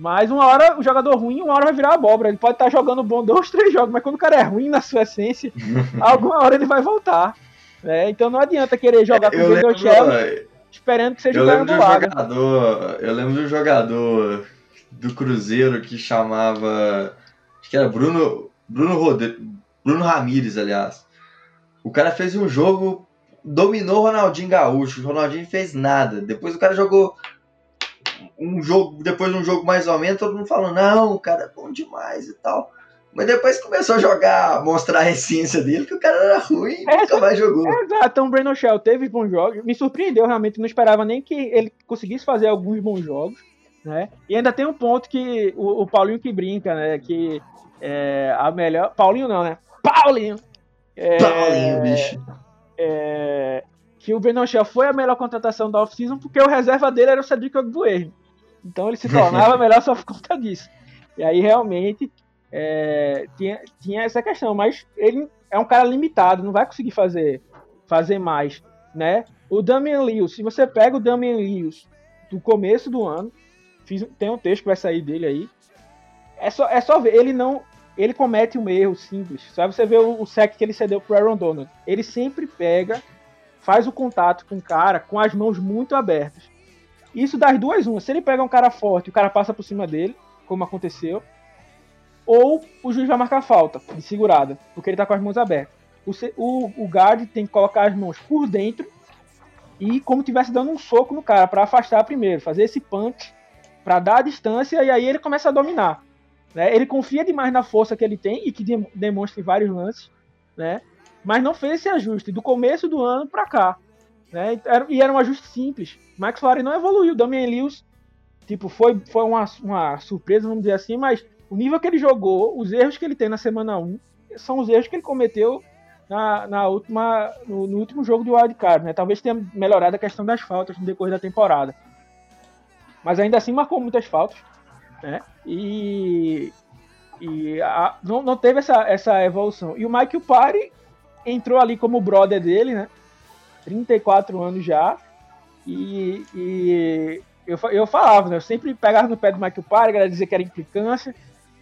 Speaker 2: Mas uma hora o jogador ruim, uma hora vai virar abóbora. Ele pode estar tá jogando bom dois, três jogos, mas quando o cara é ruim na sua essência, alguma hora ele vai voltar. Né? Então não adianta querer jogar com o Brandon Shell esperando que seja
Speaker 1: eu lembro do jogador, Eu lembro do jogador do Cruzeiro que chamava. Acho que era Bruno. Bruno Rodrigues. Bruno Ramires, aliás. O cara fez um jogo, dominou o Ronaldinho Gaúcho. O Ronaldinho fez nada. Depois o cara jogou um jogo, depois de um jogo mais ou menos, todo mundo falando, não, o cara é bom demais e tal. Mas depois começou a jogar, mostrar a essência dele, que o cara era ruim e é, nunca mais jogou.
Speaker 2: É, exato, então o Brandon Shell teve bons jogos, me surpreendeu realmente, não esperava nem que ele conseguisse fazer alguns bons jogos, né? E ainda tem um ponto que o, o Paulinho que brinca, né? Que é a melhor. Paulinho não, né? Paulinho!
Speaker 1: É, Paulinho, bicho.
Speaker 2: É, que o Brandon Shell foi a melhor contratação da off-season porque o reserva dele era o Cedric Ogbuerri. Então ele se tornava melhor só por conta disso. E aí realmente é, tinha, tinha essa questão, mas ele é um cara limitado, não vai conseguir fazer, fazer mais, né? O Damian Lewis, se você pega o Damian Lewis do começo do ano, fiz, tem um texto que vai sair dele aí, é só, é só ver, ele não, ele comete um erro simples, só você ver o, o sec que ele cedeu pro Aaron Donald, ele sempre pega, faz o contato com o cara com as mãos muito abertas, Isso das duas, uma. Se ele pega um cara forte o cara passa por cima dele, como aconteceu, ou o juiz vai marcar falta de segurada, porque ele tá com as mãos abertas. O, o, o guard tem que colocar as mãos por dentro e como tivesse dando um soco no cara para afastar primeiro, fazer esse punch para dar a distância e aí ele começa a dominar. Né? Ele confia demais na força que ele tem e que de, demonstra em vários lances, né? Mas não fez esse ajuste do começo do ano para cá. Né? E era um ajuste simples. Max Flores não evoluiu. Damian Lewis, tipo, foi, foi uma, uma surpresa, vamos dizer assim, mas o nível que ele jogou, os erros que ele tem na semana 1, são os erros que ele cometeu na, na última, no, no, último jogo do Wildcard. Né? Talvez tenha melhorado a questão das faltas no decorrer da temporada. Mas ainda assim marcou muitas faltas. Né? E, e a, não, não teve essa, essa evolução. E o Michael Parry entrou ali como brother dele, né? 34 anos já. E, e eu, eu falava, né? Eu sempre pegava no pé do Michael Parry, era dizer que era implicância,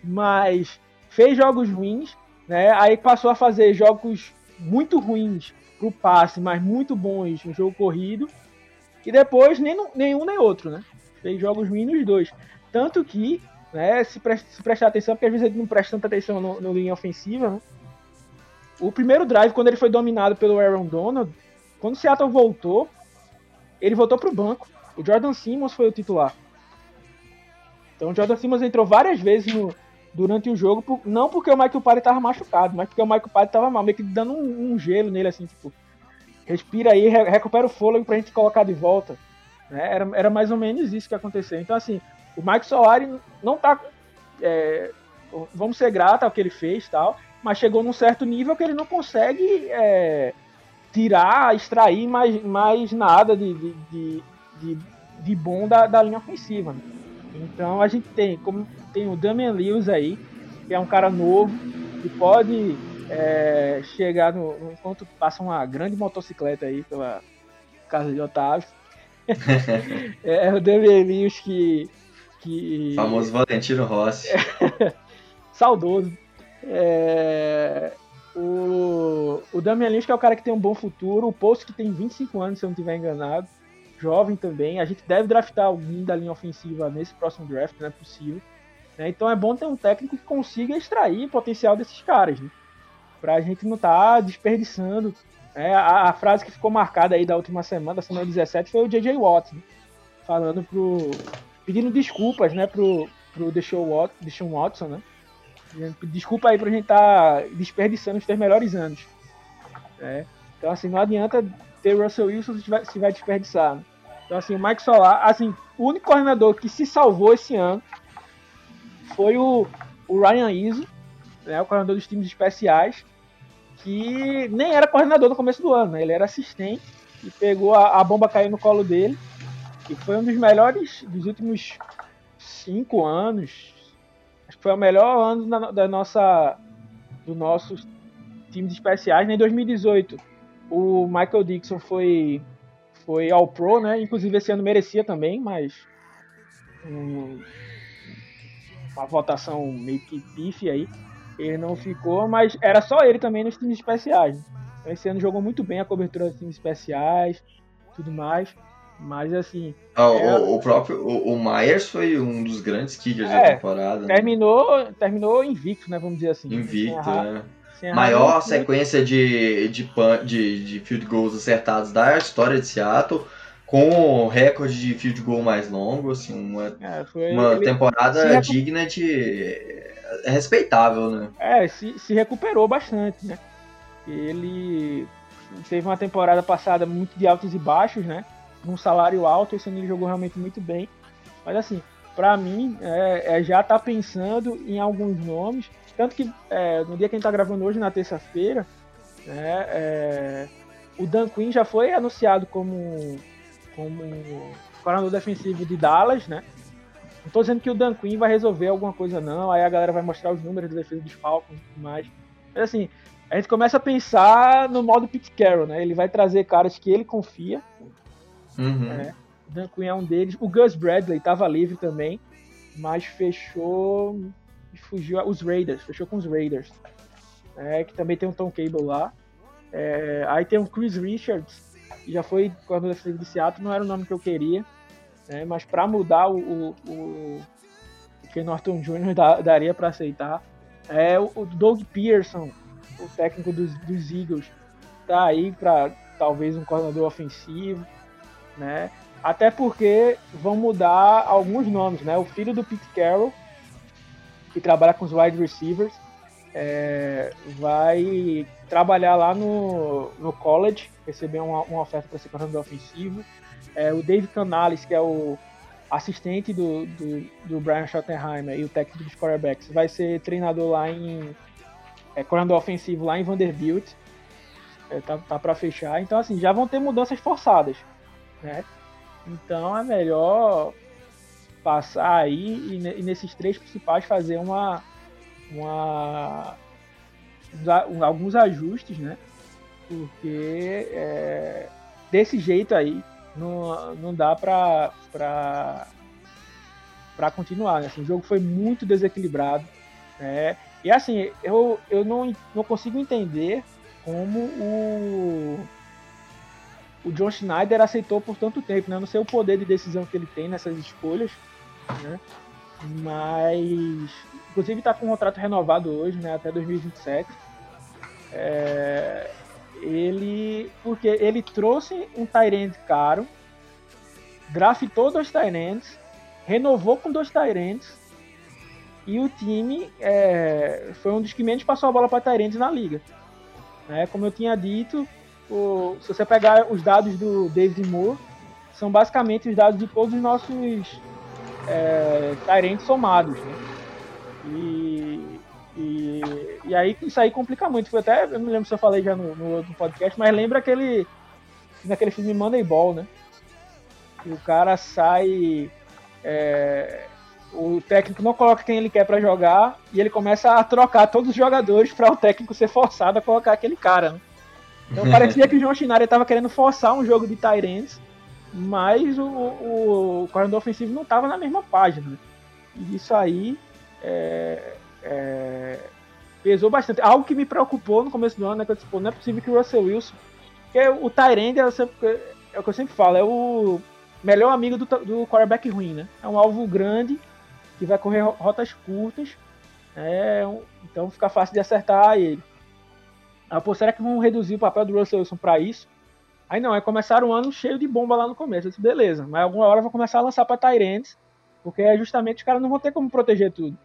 Speaker 2: mas fez jogos ruins, né? Aí passou a fazer jogos muito ruins pro passe, mas muito bons no jogo corrido. E depois nem, nenhum nem outro, né? Fez jogos ruins nos dois. Tanto que, né, se, pre se prestar atenção, porque às vezes ele não presta tanta atenção no, no linha ofensiva, né? O primeiro drive, quando ele foi dominado pelo Aaron Donald, quando o Seattle voltou, ele voltou pro banco. O Jordan Simmons foi o titular. Então o Jordan Simmons entrou várias vezes no, durante o jogo, não porque o Michael Parry tava machucado, mas porque o Michael Parry tava mal, meio que dando um, um gelo nele, assim, tipo, respira aí, re, recupera o fôlego pra gente colocar de volta. Né? Era, era mais ou menos isso que aconteceu. Então, assim, o Mike Solari não tá. É, vamos ser gratos ao que ele fez tal, mas chegou num certo nível que ele não consegue é, tirar, extrair mais, mais nada de, de, de, de, de bom da, da linha ofensiva. Né? Então a gente tem, como tem o Damian Lewis aí, que é um cara novo, que pode é, chegar no, no, enquanto passa uma grande motocicleta aí pela casa de Otávio. é, é o Damian Lewis que. que...
Speaker 1: Famoso Valentino Rossi.
Speaker 2: Saudoso. É, o, o Damian Lynch, que é o cara que tem um bom futuro. O Post, que tem 25 anos, se eu não estiver enganado. Jovem também. A gente deve draftar alguém da linha ofensiva nesse próximo draft, não é possível. Né? Então é bom ter um técnico que consiga extrair potencial desses caras. Né? Pra gente não estar tá desperdiçando. É, a, a, frase que ficou marcada aí da última semana, da semana 17, foi o J.J. Watt. Né? Falando pro. pedindo desculpas, né, pro, pro Deshaun Watson, né? Desculpa aí pra gente estar tá desperdiçando os teus melhores anos. É. Então, assim, não adianta ter Russell Wilson se vai, se vai desperdiçar. Né? Então, assim, o Mike Solar, assim, o único coordenador que se salvou esse ano foi o, o Ryan Izzo, né, o coordenador dos times especiais, que nem era coordenador no começo do ano, né? Ele era assistente e pegou a, a bomba caiu no colo dele. E foi um dos melhores dos últimos cinco anos, Acho que foi o melhor ano da, da nossa do nossos times especiais. Né? Em 2018, o Michael Dixon foi foi ao Pro, né? Inclusive esse ano merecia também, mas um, uma votação meio que pife aí. Ele não ficou, mas era só ele também nos times especiais. Então, esse ano jogou muito bem a cobertura dos times especiais, tudo mais. Mas assim.
Speaker 1: Ah, é... o, o, próprio. O, o, Myers foi um dos grandes kickers é, da temporada.
Speaker 2: Né? Terminou, né? terminou invicto, né? Vamos dizer assim.
Speaker 1: Invicto, né? Maior sequência de, de, de, de field goals acertados da história de Seattle com recorde de field goal mais longo, assim, uma, é, uma ele, temporada digna de. É respeitável, né?
Speaker 2: É, se, se recuperou bastante, né? Ele teve uma temporada passada muito de altos e baixos, né? Num salário alto, esse ano ele jogou realmente muito bem. Mas assim, para mim, é, é, já tá pensando em alguns nomes. Tanto que é, no dia que a gente tá gravando hoje, na terça-feira, né, é, o Dan Quinn já foi anunciado como, como coordenador defensivo de Dallas, né? Não tô dizendo que o Dan Quinn vai resolver alguma coisa, não. Aí a galera vai mostrar os números da defesa dos Falcons e tudo mais. Mas assim, a gente começa a pensar no modo Pete Carroll, né? Ele vai trazer caras que ele confia,
Speaker 1: Uhum. É,
Speaker 2: o Dan Quinn é um deles. O Gus Bradley estava livre também, mas fechou. Fugiu os Raiders, fechou com os Raiders. É, que também tem um Tom Cable lá. É, aí tem o Chris Richards, que já foi eu de Seattle, não era o nome que eu queria. né? mas para mudar o, o, o, Ken Norton Jr. Da, daria para aceitar. É o, o Doug Pearson, o técnico dos, dos Eagles, tá aí para talvez um coordenador ofensivo, né? Até porque vão mudar alguns nomes, né? O filho do Pete Carroll, que trabalha com os wide receivers, é, vai trabalhar lá no, no college, receber uma, uma oferta para ser coordenador ofensivo. É, o David Canales, que é o assistente do, do, do Brian Schottenheimer e o técnico dos quarterbacks, vai ser treinador lá em. É, coordenador ofensivo lá em Vanderbilt. É, tá, tá para fechar. Então, assim, já vão ter mudanças forçadas. Né? Então é melhor passar aí e, e nesses três principais fazer uma, uma alguns ajustes, né? Porque é, desse jeito aí não, não dá pra, pra, pra continuar. Né? Assim, o jogo foi muito desequilibrado. Né? E assim, eu, eu não, não consigo entender como o, o John Schneider aceitou por tanto tempo. Né? Eu não sei o poder de decisão que ele tem nessas escolhas. Né? Mas, inclusive, está com um contrato renovado hoje, né? até 2027. É, ele porque ele trouxe um Tyrant caro, draftou dois Tyrants, renovou com dois Tyrants e o time é, foi um dos que menos passou a bola para Tyrants na liga. É, como eu tinha dito, o, se você pegar os dados do David Moore, são basicamente os dados de todos os nossos é, somados. Né? E e, e aí isso aí complica muito. Foi até, eu não lembro se eu falei já no, no outro podcast, mas lembra aquele. naquele filme Moneyball, né? Que o cara sai. É, o técnico não coloca quem ele quer para jogar e ele começa a trocar todos os jogadores para o técnico ser forçado a colocar aquele cara. Né? Então parecia que o João Chinari estava querendo forçar um jogo de Tyrants, mas o, o, o coordenador ofensivo não estava na mesma página. Né? E isso aí é, é, pesou bastante. Algo que me preocupou no começo do ano, né? Que eu disse, pô, não é possível que o Russell Wilson. Porque o Tyrande é, é o que eu sempre falo, é o melhor amigo do, do quarterback ruim, né? É um alvo grande que vai correr rotas curtas. É, então fica fácil de acertar ele. Ah, pô, será que vão reduzir o papel do Russell Wilson para isso? Aí não, é começar um ano cheio de bomba lá no começo. Eu disse, beleza, mas alguma hora vou começar a lançar para Tyrants, porque é justamente os caras não vão ter como proteger tudo.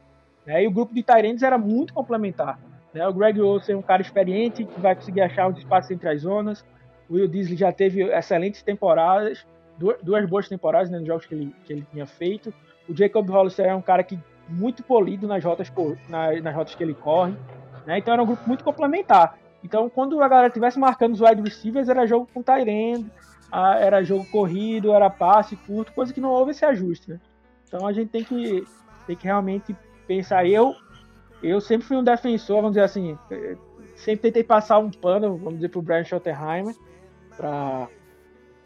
Speaker 2: Né? E o grupo de Tyrants era muito complementar. Né? O Greg Olsen é um cara experiente que vai conseguir achar os espaços entre as zonas. O Will Disley já teve excelentes temporadas, duas, duas boas temporadas né, nos jogos que ele, que ele tinha feito. O Jacob Hollister é um cara que muito polido nas rotas, nas, nas rotas que ele corre. Né? Então era um grupo muito complementar. Então quando a galera estivesse marcando os wide receivers, era jogo com Tyrend, era jogo corrido, era passe curto, coisa que não houve esse ajuste. Né? Então a gente tem que, tem que realmente pensar, eu, eu sempre fui um defensor, vamos dizer assim, sempre tentei passar um pano, vamos dizer, pro Brian Schottenheimer, pra...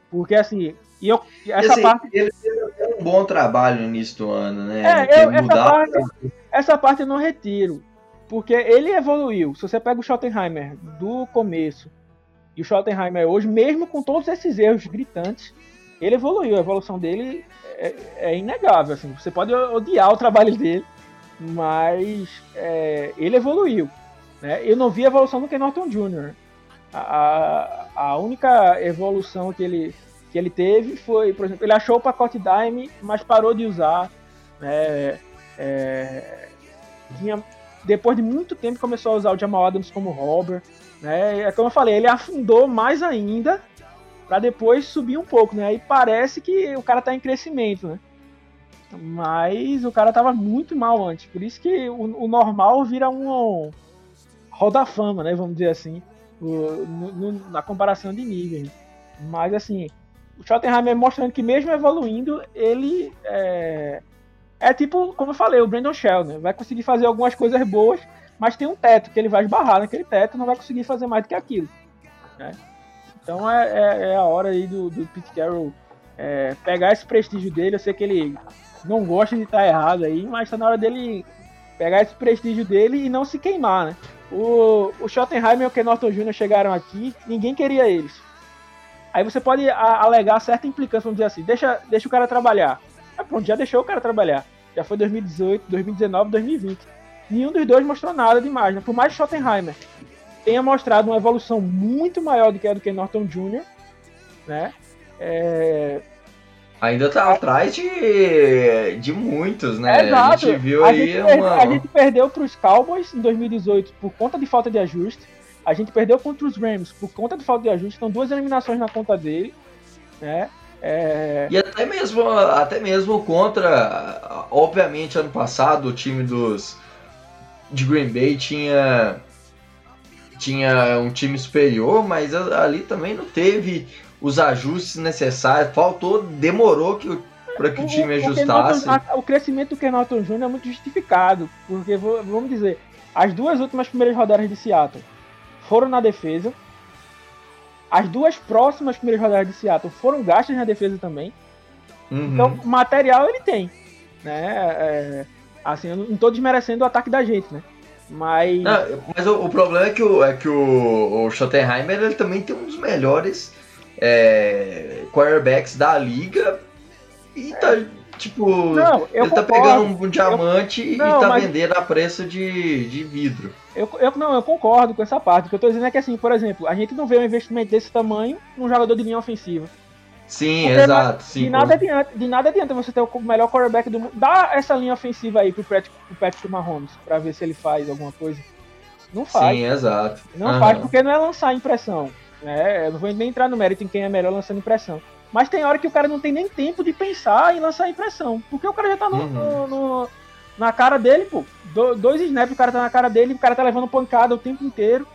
Speaker 2: porque assim, e eu, essa
Speaker 1: assim,
Speaker 2: parte...
Speaker 1: Ele fez um bom trabalho no início do ano, né?
Speaker 2: É, eu, essa, parte, essa parte eu não retiro, porque ele evoluiu. Se você pega o Schottenheimer do começo e o Schottenheimer hoje, mesmo com todos esses erros gritantes, ele evoluiu. A evolução dele é, é inegável. Assim. Você pode odiar o trabalho dele, mas é, ele evoluiu. Né? Eu não vi a evolução do Ken Norton Jr. A, a, única evolução que ele, que ele teve foi, por exemplo, ele achou o pacote Dime, mas parou de usar. Né? É, tinha, depois de muito tempo começou a usar o Jamal Adams como Robert. Né? É como eu falei, ele afundou mais ainda para depois subir um pouco, né? E parece que o cara está em crescimento, né? Mas o cara tava muito mal antes. Por isso que o, o normal vira um roda fama, né? Vamos dizer assim. O, no, no, na comparação de nível. Mas assim, o Schottenheimer mostrando que mesmo evoluindo, ele é, é tipo, como eu falei, o Brandon Shell, né? Vai conseguir fazer algumas coisas boas, mas tem um teto que ele vai esbarrar naquele teto não vai conseguir fazer mais do que aquilo. Né? Então é, é, é, a hora aí do, do Pete Carroll é, pegar esse prestígio dele. Eu sei que ele não gosta de estar errado aí, mas tá na hora dele pegar esse prestígio dele e não se queimar, né? O, o e o Ken Norton Jr. chegaram aqui, ninguém queria eles. Aí você pode alegar certa implicância, vamos dizer assim, deixa, deixa o cara trabalhar. Ah, pronto, já deixou o cara trabalhar. Já foi 2018, 2019, 2020. Nenhum dos dois mostrou nada demais, né? Por mais que Schottenheimer tenha mostrado uma evolução muito maior do que a do Ken Norton Jr., né? É...
Speaker 1: Ainda tá atrás de, de muitos, né?
Speaker 2: É.
Speaker 1: A gente viu
Speaker 2: a
Speaker 1: aí
Speaker 2: gente
Speaker 1: uma...
Speaker 2: A gente perdeu pros Cowboys em 2018 por conta de falta de ajuste. A gente perdeu contra os Rams por conta de falta de ajuste. Então, duas eliminações na conta dele, né? É...
Speaker 1: E até mesmo, até mesmo contra, obviamente, ano passado o time dos de Green Bay tinha tinha um time superior, mas ali também não teve os ajustes necessários, faltou, demorou que para que o time ajustasse.
Speaker 2: O, o crescimento do Kenorton Jr. é muito justificado, porque vamos dizer, as duas últimas primeiras rodadas de Seattle foram na defesa. As duas próximas primeiras rodadas de Seattle foram gastas na defesa também. Uhum. Então, material ele tem. Né? É, assim, eu não estou desmerecendo o ataque da gente, né? Mas.
Speaker 1: Não, mas o, o, problema é que o, é que o, o Schottenheimer ele também tem um dos melhores é, quarterbacks da liga e tá, é. Tipo,
Speaker 2: não,
Speaker 1: ele
Speaker 2: concordo.
Speaker 1: tá pegando um diamante
Speaker 2: eu, não,
Speaker 1: e tá
Speaker 2: mas...
Speaker 1: vendendo a preço de, de vidro.
Speaker 2: Eu, eu, não, eu concordo com essa parte. O que eu tô dizendo é que, assim, por exemplo, a gente não vê um investimento desse tamanho num jogador de linha ofensiva.
Speaker 1: Sim, Porque exato. Sim,
Speaker 2: de, nada adianta, de nada adianta você ter o melhor quarterback do mundo. Dá essa linha ofensiva aí pro Patrick, pro Patrick Mahomes pra ver se ele faz alguma coisa. Não faz.
Speaker 1: Sim, exato.
Speaker 2: Não uhum. faz porque não é lançar impressão. Né? Eu não vou nem entrar no mérito em quem é melhor lançando impressão. Mas tem hora que o cara não tem nem tempo de pensar em lançar impressão. Porque o cara já tá no, uhum. no, no na cara dele, pô. Do, dois snaps, o cara tá na cara dele, o cara tá levando pancada o tempo inteiro.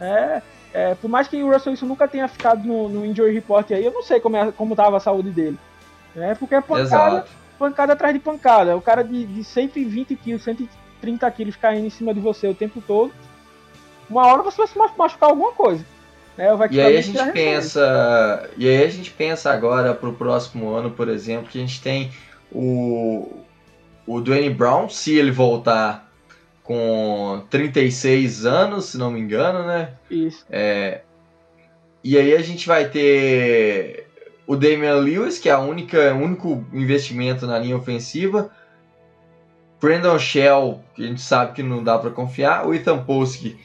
Speaker 2: É, é, por mais que o Russell Wilson nunca tenha ficado no, no injury report aí, eu não sei como, é, como tava a saúde dele. É, porque é pancada, Exato. pancada atrás de pancada. O cara de, de 120 quilos, 130 quilos caindo em cima de você o tempo todo. Uma hora você vai se machucar alguma coisa. Né?
Speaker 1: E aí a gente pensa. E aí a gente pensa agora pro próximo ano, por exemplo, que a gente tem o, o Dwayne Brown, se ele voltar com 36 anos, se não me engano, né?
Speaker 2: Isso.
Speaker 1: É, e aí a gente vai ter o Damian Lewis, que é a única, o único investimento na linha ofensiva. Brandon Shell, que a gente sabe que não dá para confiar. O Ethan Post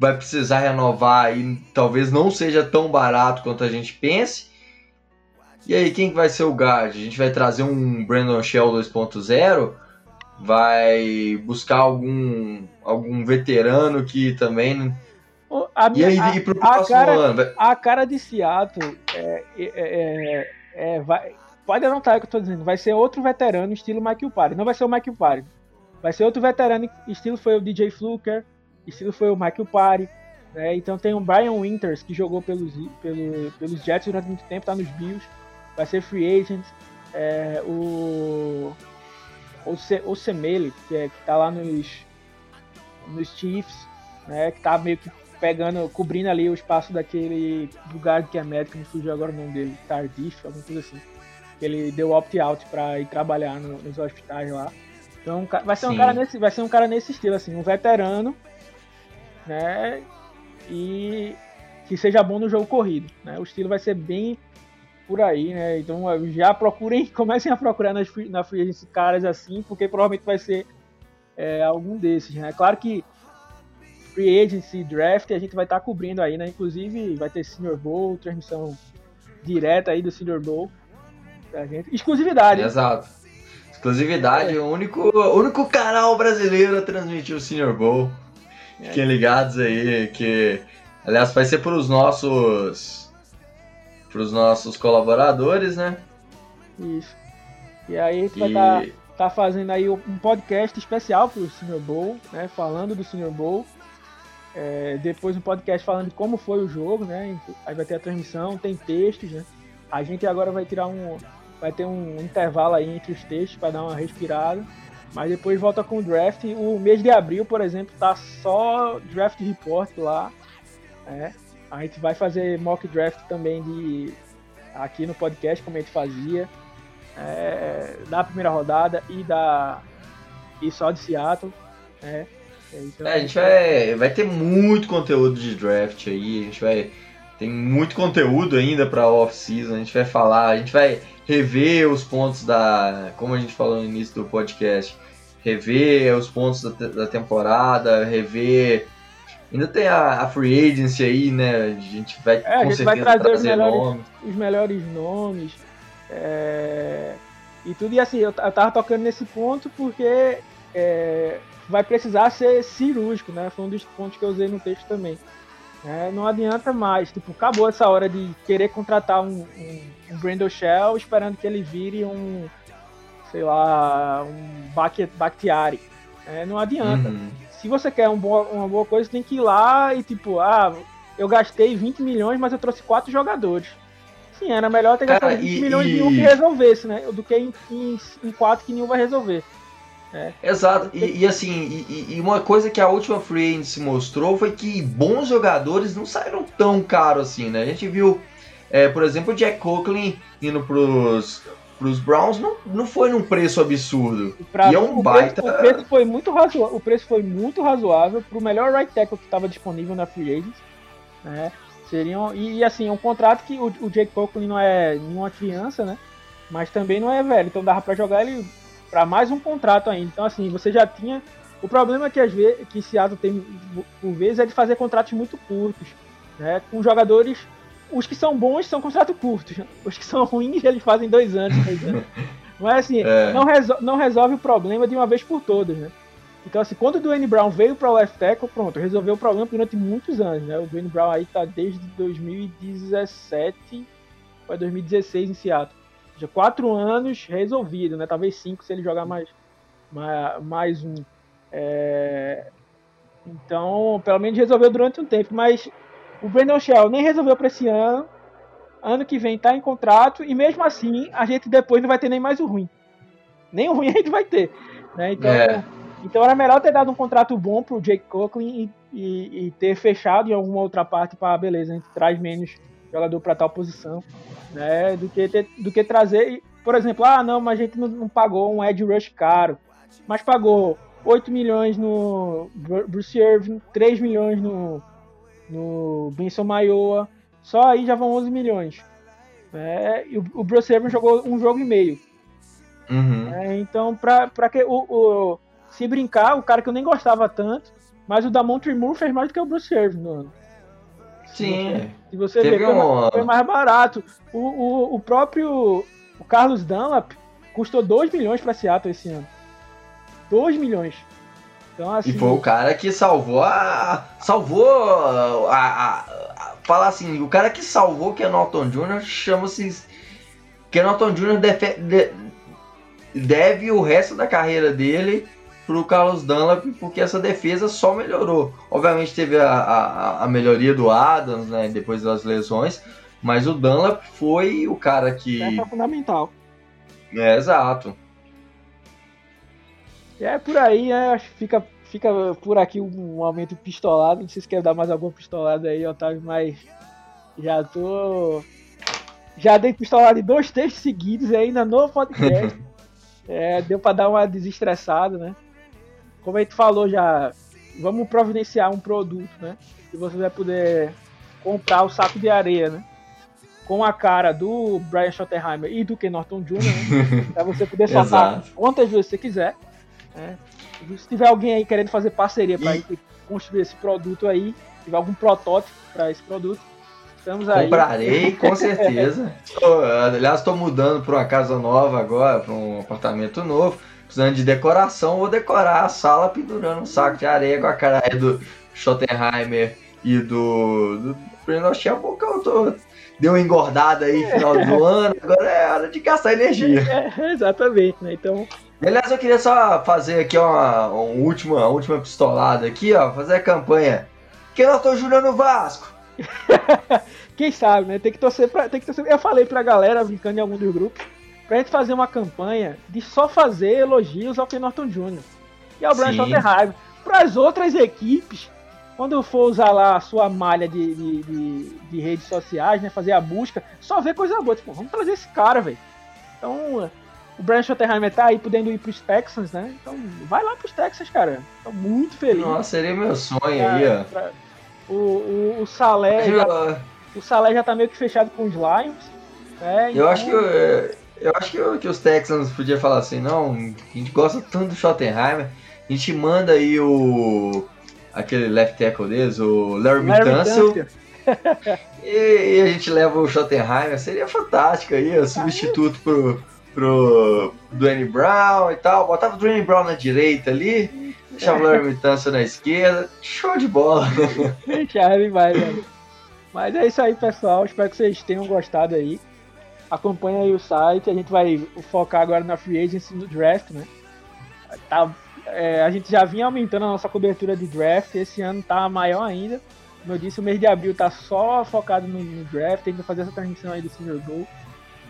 Speaker 1: vai precisar renovar e talvez não seja tão barato quanto a gente pense. E aí, quem vai ser o guard? A gente vai trazer um Brandon Shell 2.0? Vai buscar algum, algum veterano que também.
Speaker 2: A minha, e aí, e pro próximo cara, ano? A cara de Seattle é, é, é, é vai, pode anotar o que eu tô dizendo. Vai ser outro veterano estilo Michael Parry. Não vai ser o Michael Parry. Vai ser outro veterano estilo foi o DJ Fluker, estilo foi o Michael Parry. Né? Então tem o Brian Winters, que jogou pelos, pelo, pelos Jets durante muito tempo, tá nos Bills vai ser free agent. É, o o, Se, o Semele, que, é, que tá lá nos, nos Chiefs, né, que tá meio que pegando, cobrindo ali o espaço daquele lugar que é médico, me fugiu agora o nome dele, Tardif, alguma coisa assim. Ele deu opt-out para ir trabalhar no, nos hospitais lá. Então vai ser um cara nesse, vai ser um cara nesse estilo assim, um veterano, né? E que seja bom no jogo corrido, né? O estilo vai ser bem por aí, né? Então já procurem, comecem a procurar nas, na free caras assim, porque provavelmente vai ser é, algum desses, né? Claro que free agency, draft, a gente vai estar tá cobrindo aí, né? Inclusive vai ter Senior Bowl, transmissão direta aí do Senior Bowl da gente. Exclusividade.
Speaker 1: Exato. Exclusividade, é. o único, único canal brasileiro a transmitir o Senior Bowl. Fiquem ligados aí, que aliás vai ser para os nossos para os nossos colaboradores, né?
Speaker 2: Isso. E aí a gente vai estar tá, tá fazendo aí um podcast especial para o Senior Bowl, né? Falando do Senior Bowl. É, depois um podcast falando de como foi o jogo, né? Aí vai ter a transmissão, tem textos, né? A gente agora vai tirar um. Vai ter um intervalo aí entre os textos para dar uma respirada. Mas depois volta com o draft. O mês de abril, por exemplo, tá só draft report lá. É. A gente vai fazer mock draft também de aqui no podcast, como a gente fazia, é, da primeira rodada e da e só de Seattle. Né?
Speaker 1: Então, é, a gente vai, vai ter muito conteúdo de draft aí, a gente vai tem muito conteúdo ainda para off-season. A gente vai falar, a gente vai rever os pontos da. Como a gente falou no início do podcast, rever os pontos da, da temporada, rever. Ainda tem a, a, free agency aí, né? A gente vai,
Speaker 2: é, a gente vai trazer, trazer os, melhores, nomes. os melhores nomes. É, e tudo. E assim, eu, eu tava tocando nesse ponto porque é, vai precisar ser cirúrgico, né? Foi um dos pontos que eu usei no texto também. É, não adianta mais. Tipo, acabou essa hora de querer contratar um, um, um Brandon Shell esperando que ele vire um, sei lá, um Bakhtiari. É, não adianta. Uhum. Se você quer um boa, uma boa coisa, tem que ir lá e tipo, ah, eu gastei 20 milhões, mas eu trouxe quatro jogadores. Sim, era melhor ter gastado 20 e, milhões e... em um que resolvesse, né? Do que em, em, em quatro que nenhum vai resolver.
Speaker 1: É. Exato, e, e assim, e, e, uma coisa que a última Free Agency mostrou foi que bons jogadores não saíram tão caro assim, né? A gente viu, é, por exemplo, o Jack Coughlin indo pros, pros Browns, não, não foi num preço absurdo. Pra, e é um o baita.
Speaker 2: Preço, o, preço foi muito razoável, o preço foi muito razoável pro melhor right tackle que estava disponível na Free Agency. Né? Seriam, e, e assim, um contrato que o, o Jake Coughlin não é nenhuma criança, né? Mas também não é velho, então dava para jogar ele para mais um contrato ainda. Então, assim, você já tinha. O problema que às vezes que Seattle tem por vezes é de fazer contratos muito curtos, né? Com jogadores. Os que são bons são contratos curtos. Os que são ruins, eles fazem dois anos, três anos. Mas assim, é. não, resol não resolve o problema de uma vez por todas, né? Então, assim, quando o Dwayne Brown veio para o left tackle, pronto, resolveu o problema durante muitos anos, né? O Dwayne Brown aí tá desde 2017 para 2016 em Seattle já quatro anos resolvido, né? Talvez cinco se ele jogar mais, mais, mais um. É... Então, pelo menos resolveu durante um tempo. Mas o Brandon Shell nem resolveu para esse ano. Ano que vem tá em contrato. E mesmo assim, a gente depois não vai ter nem mais o ruim. Nem o ruim a gente vai ter. Né? Então, é. então era melhor ter dado um contrato bom pro Jake Coughlin e, e, e ter fechado em alguma outra parte para beleza, a gente traz menos jogador para tal posição, né? Do que, ter, do que trazer, por exemplo, ah, não, mas a gente não, não pagou um Ed Rush caro, mas pagou 8 milhões no Bruce Irving, 3 milhões no, no Benson Maioa, só aí já vão 11 milhões. É, e o, o Bruce Irving jogou um jogo e meio. Uhum. É, então, pra, pra que o, o, se brincar, o cara que eu nem gostava tanto, mas o Damon Moore fez mais do que o Bruce Irving no ano.
Speaker 1: Sim.
Speaker 2: Se você ver, um... foi mais barato. O, o, o próprio o Carlos Dunlap custou 2 milhões para Seattle esse ano. 2 milhões.
Speaker 1: Então, assim, e foi o cara que salvou a. Salvou a. a, a falar assim, o cara que salvou Ken Norton Jr. chama-se. Ken Norton Jr. Deve, deve o resto da carreira dele pro Carlos Dunlap, porque essa defesa só melhorou. Obviamente teve a, a, a melhoria do Adams, né, depois das lesões, mas o Dunlap foi o cara que...
Speaker 2: É fundamental.
Speaker 1: É, exato.
Speaker 2: É por aí, né, acho que fica, fica por aqui um aumento pistolado, não sei se quer dar mais alguma pistolada aí, Otávio, mas já tô... Já dei pistolada em dois textos seguidos ainda no podcast. É, deu para dar uma desestressada, né? Como a gente falou já, vamos providenciar um produto, né? Que você vai poder comprar o saco de areia, né? Com a cara do Brian Schottenheimer e do Ken Norton Jr., né? pra você poder soltar quantas vezes você quiser. Né? Se tiver alguém aí querendo fazer parceria para e... construir esse produto aí, tiver algum protótipo para esse produto, estamos aí.
Speaker 1: Comprarei, com certeza. tô, aliás, estou mudando para uma casa nova agora, para um apartamento novo precisando de decoração, vou decorar a sala pendurando um saco de areia com a cara do Schottenheimer e do, do Breno Shell, que eu tô. Deu uma engordada aí no final do ano, agora é hora de gastar energia.
Speaker 2: É, exatamente, né? Então.
Speaker 1: Aliás, eu queria só fazer aqui uma, uma última, uma última pistolada aqui, ó, fazer a campanha. Que eu tô jurando o Vasco.
Speaker 2: Quem sabe, né? Tem que torcer pra. Tem que torcer. Eu falei pra galera, brincando em algum dos grupos, pra gente fazer uma campanha de só fazer elogios ao Ken Norton Jr. e ao Brian Schottenheimer. Para as outras equipes, quando for usar lá a sua malha de, de, de, de, redes sociais, né, fazer a busca, só ver coisa boa. Tipo, vamos trazer esse cara, velho. Então, o Brian Schottenheimer tá aí podendo ir pros Texans, né? Então, vai lá pros Texans, cara. Tô muito feliz.
Speaker 1: Nossa, seria meu sonho pra, aí, ó. Pra,
Speaker 2: o, o, o Salé.
Speaker 1: Já...
Speaker 2: O Salé já tá meio que fechado com os Lions. Né?
Speaker 1: Então... Eu acho que eu, eu acho que, que, os Texans podiam falar assim, não, a gente gosta tanto do Schottenheimer, a gente manda aí o aquele left tackle deles, o Larry, Tunsil, e, e, a gente leva o Schottenheimer, seria fantástico aí, o substituto pro, pro Dwayne Brown e tal, botava o Dwayne Brown na direita ali, deixava o Larry Tunsil na esquerda, show de bola.
Speaker 2: Fechado demais, velho. Mas é isso aí, pessoal. Espero que vocês tenham gostado aí. Acompanha aí o site. A gente vai focar agora na free agency do draft, né? Tá, é, a gente já vinha aumentando a nossa cobertura de draft. Esse ano tá maior ainda. Como eu disse, o mês de abril tá só focado no, no draft. A gente fazer essa transmissão aí do Silver Bowl,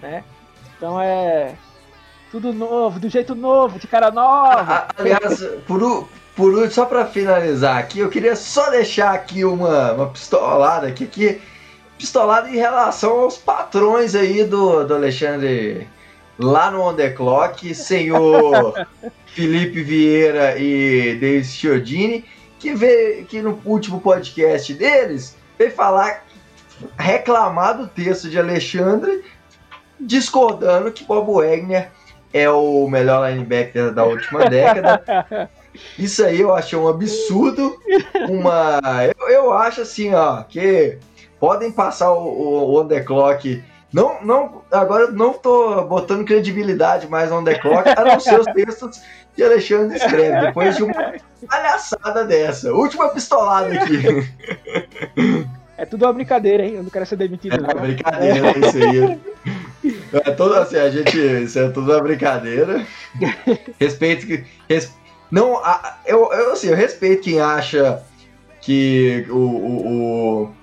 Speaker 2: né? Então é tudo novo, do jeito novo, de cara nova.
Speaker 1: Aliás, por, por só para finalizar aqui, eu queria só deixar aqui uma, uma pistolada aqui, aqui, pistolada em relação aos patrões aí do, do Alexandre lá no On The Clock, senhor Felipe Vieira e Davis Chiodini, que veio que no último podcast deles veio falar, reclamar do texto de Alexandre, discordando que Bob Wagner é o melhor linebacker da última década. Isso aí eu achei um absurdo. Uma. Eu, eu acho assim, ó, que podem passar o, o, o on the clock. Não, não, agora eu não tô botando credibilidade mais on the clock, a não ser os textos que Alexandre escreve, depois de uma palhaçada dessa. Última pistolada aqui.
Speaker 2: É tudo uma brincadeira, hein? Eu não quero ser demitido. É
Speaker 1: uma brincadeira, é isso aí. É tudo assim, a gente. Isso é tudo uma brincadeira. Respeito que. Res, não, eu, eu, assim, eu respeito quem acha que o, o, o,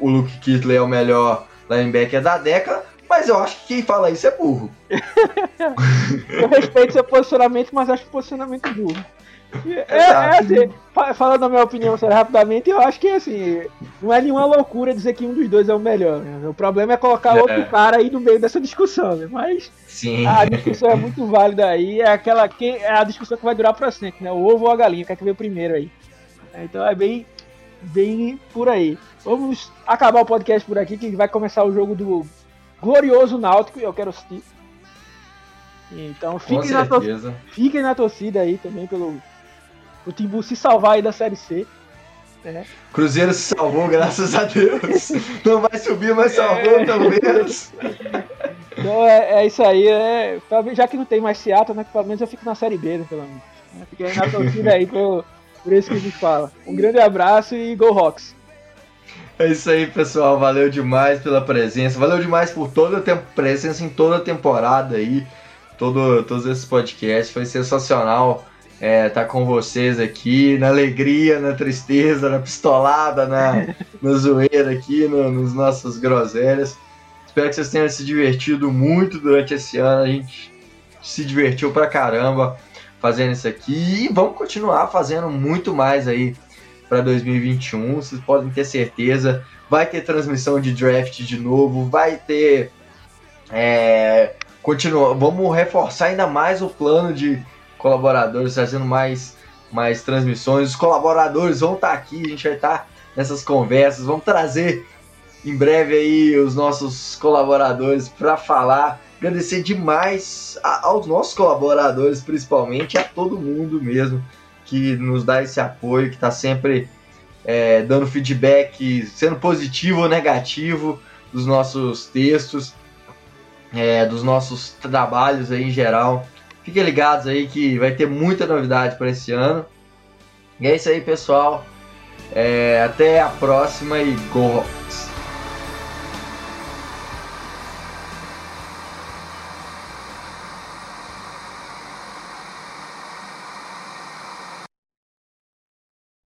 Speaker 1: o Luke Kittley é o melhor linebacker da década, mas eu acho que quem fala isso é burro.
Speaker 2: eu respeito seu posicionamento, mas acho o posicionamento burro. É, é, assim, falando a minha opinião rapidamente, eu acho que assim, não é nenhuma loucura dizer que um dos dois é o melhor. Né? O problema é colocar é. outro cara aí no meio dessa discussão, né? Mas
Speaker 1: Sim.
Speaker 2: a discussão é muito válida aí, é aquela que é a discussão que vai durar para sempre, né? O ovo ou a galinha, quer que veio primeiro aí. Então é bem, bem por aí. Vamos acabar o podcast por aqui, que vai começar o jogo do glorioso Náutico, eu quero assistir. Então fiquem na, fiquem na torcida aí também pelo o Timbu se salvar aí da Série C.
Speaker 1: Né? Cruzeiro se salvou, graças a Deus. Não vai subir, mas salvou é. pelo menos.
Speaker 2: Então é, é, isso aí, é, já que não tem mais Seattle, né? Pelo menos eu fico na Série B, né, pelo menos. Fiquei na torcida aí por, por isso que a gente fala. Um grande abraço e Go Rocks!
Speaker 1: É isso aí, pessoal. Valeu demais pela presença. Valeu demais por toda a presença em toda a temporada aí. Todo, todos esses podcasts. Foi sensacional é, tá com vocês aqui, na alegria, na tristeza, na pistolada, na, na zoeira aqui, no, nos nossos groselhas. Espero que vocês tenham se divertido muito durante esse ano. A gente se divertiu pra caramba fazendo isso aqui e vamos continuar fazendo muito mais aí para 2021. Vocês podem ter certeza. Vai ter transmissão de draft de novo, vai ter. É, continua, vamos reforçar ainda mais o plano de colaboradores, trazendo mais, mais transmissões. Os colaboradores vão estar tá aqui, a gente vai estar tá nessas conversas, vamos trazer em breve aí os nossos colaboradores para falar. Agradecer demais aos nossos colaboradores, principalmente, a todo mundo mesmo que nos dá esse apoio, que está sempre é, dando feedback, sendo positivo ou negativo dos nossos textos, é, dos nossos trabalhos aí em geral. Fiquem ligados aí que vai ter muita novidade para esse ano. E é isso aí, pessoal. É, até a próxima e Go!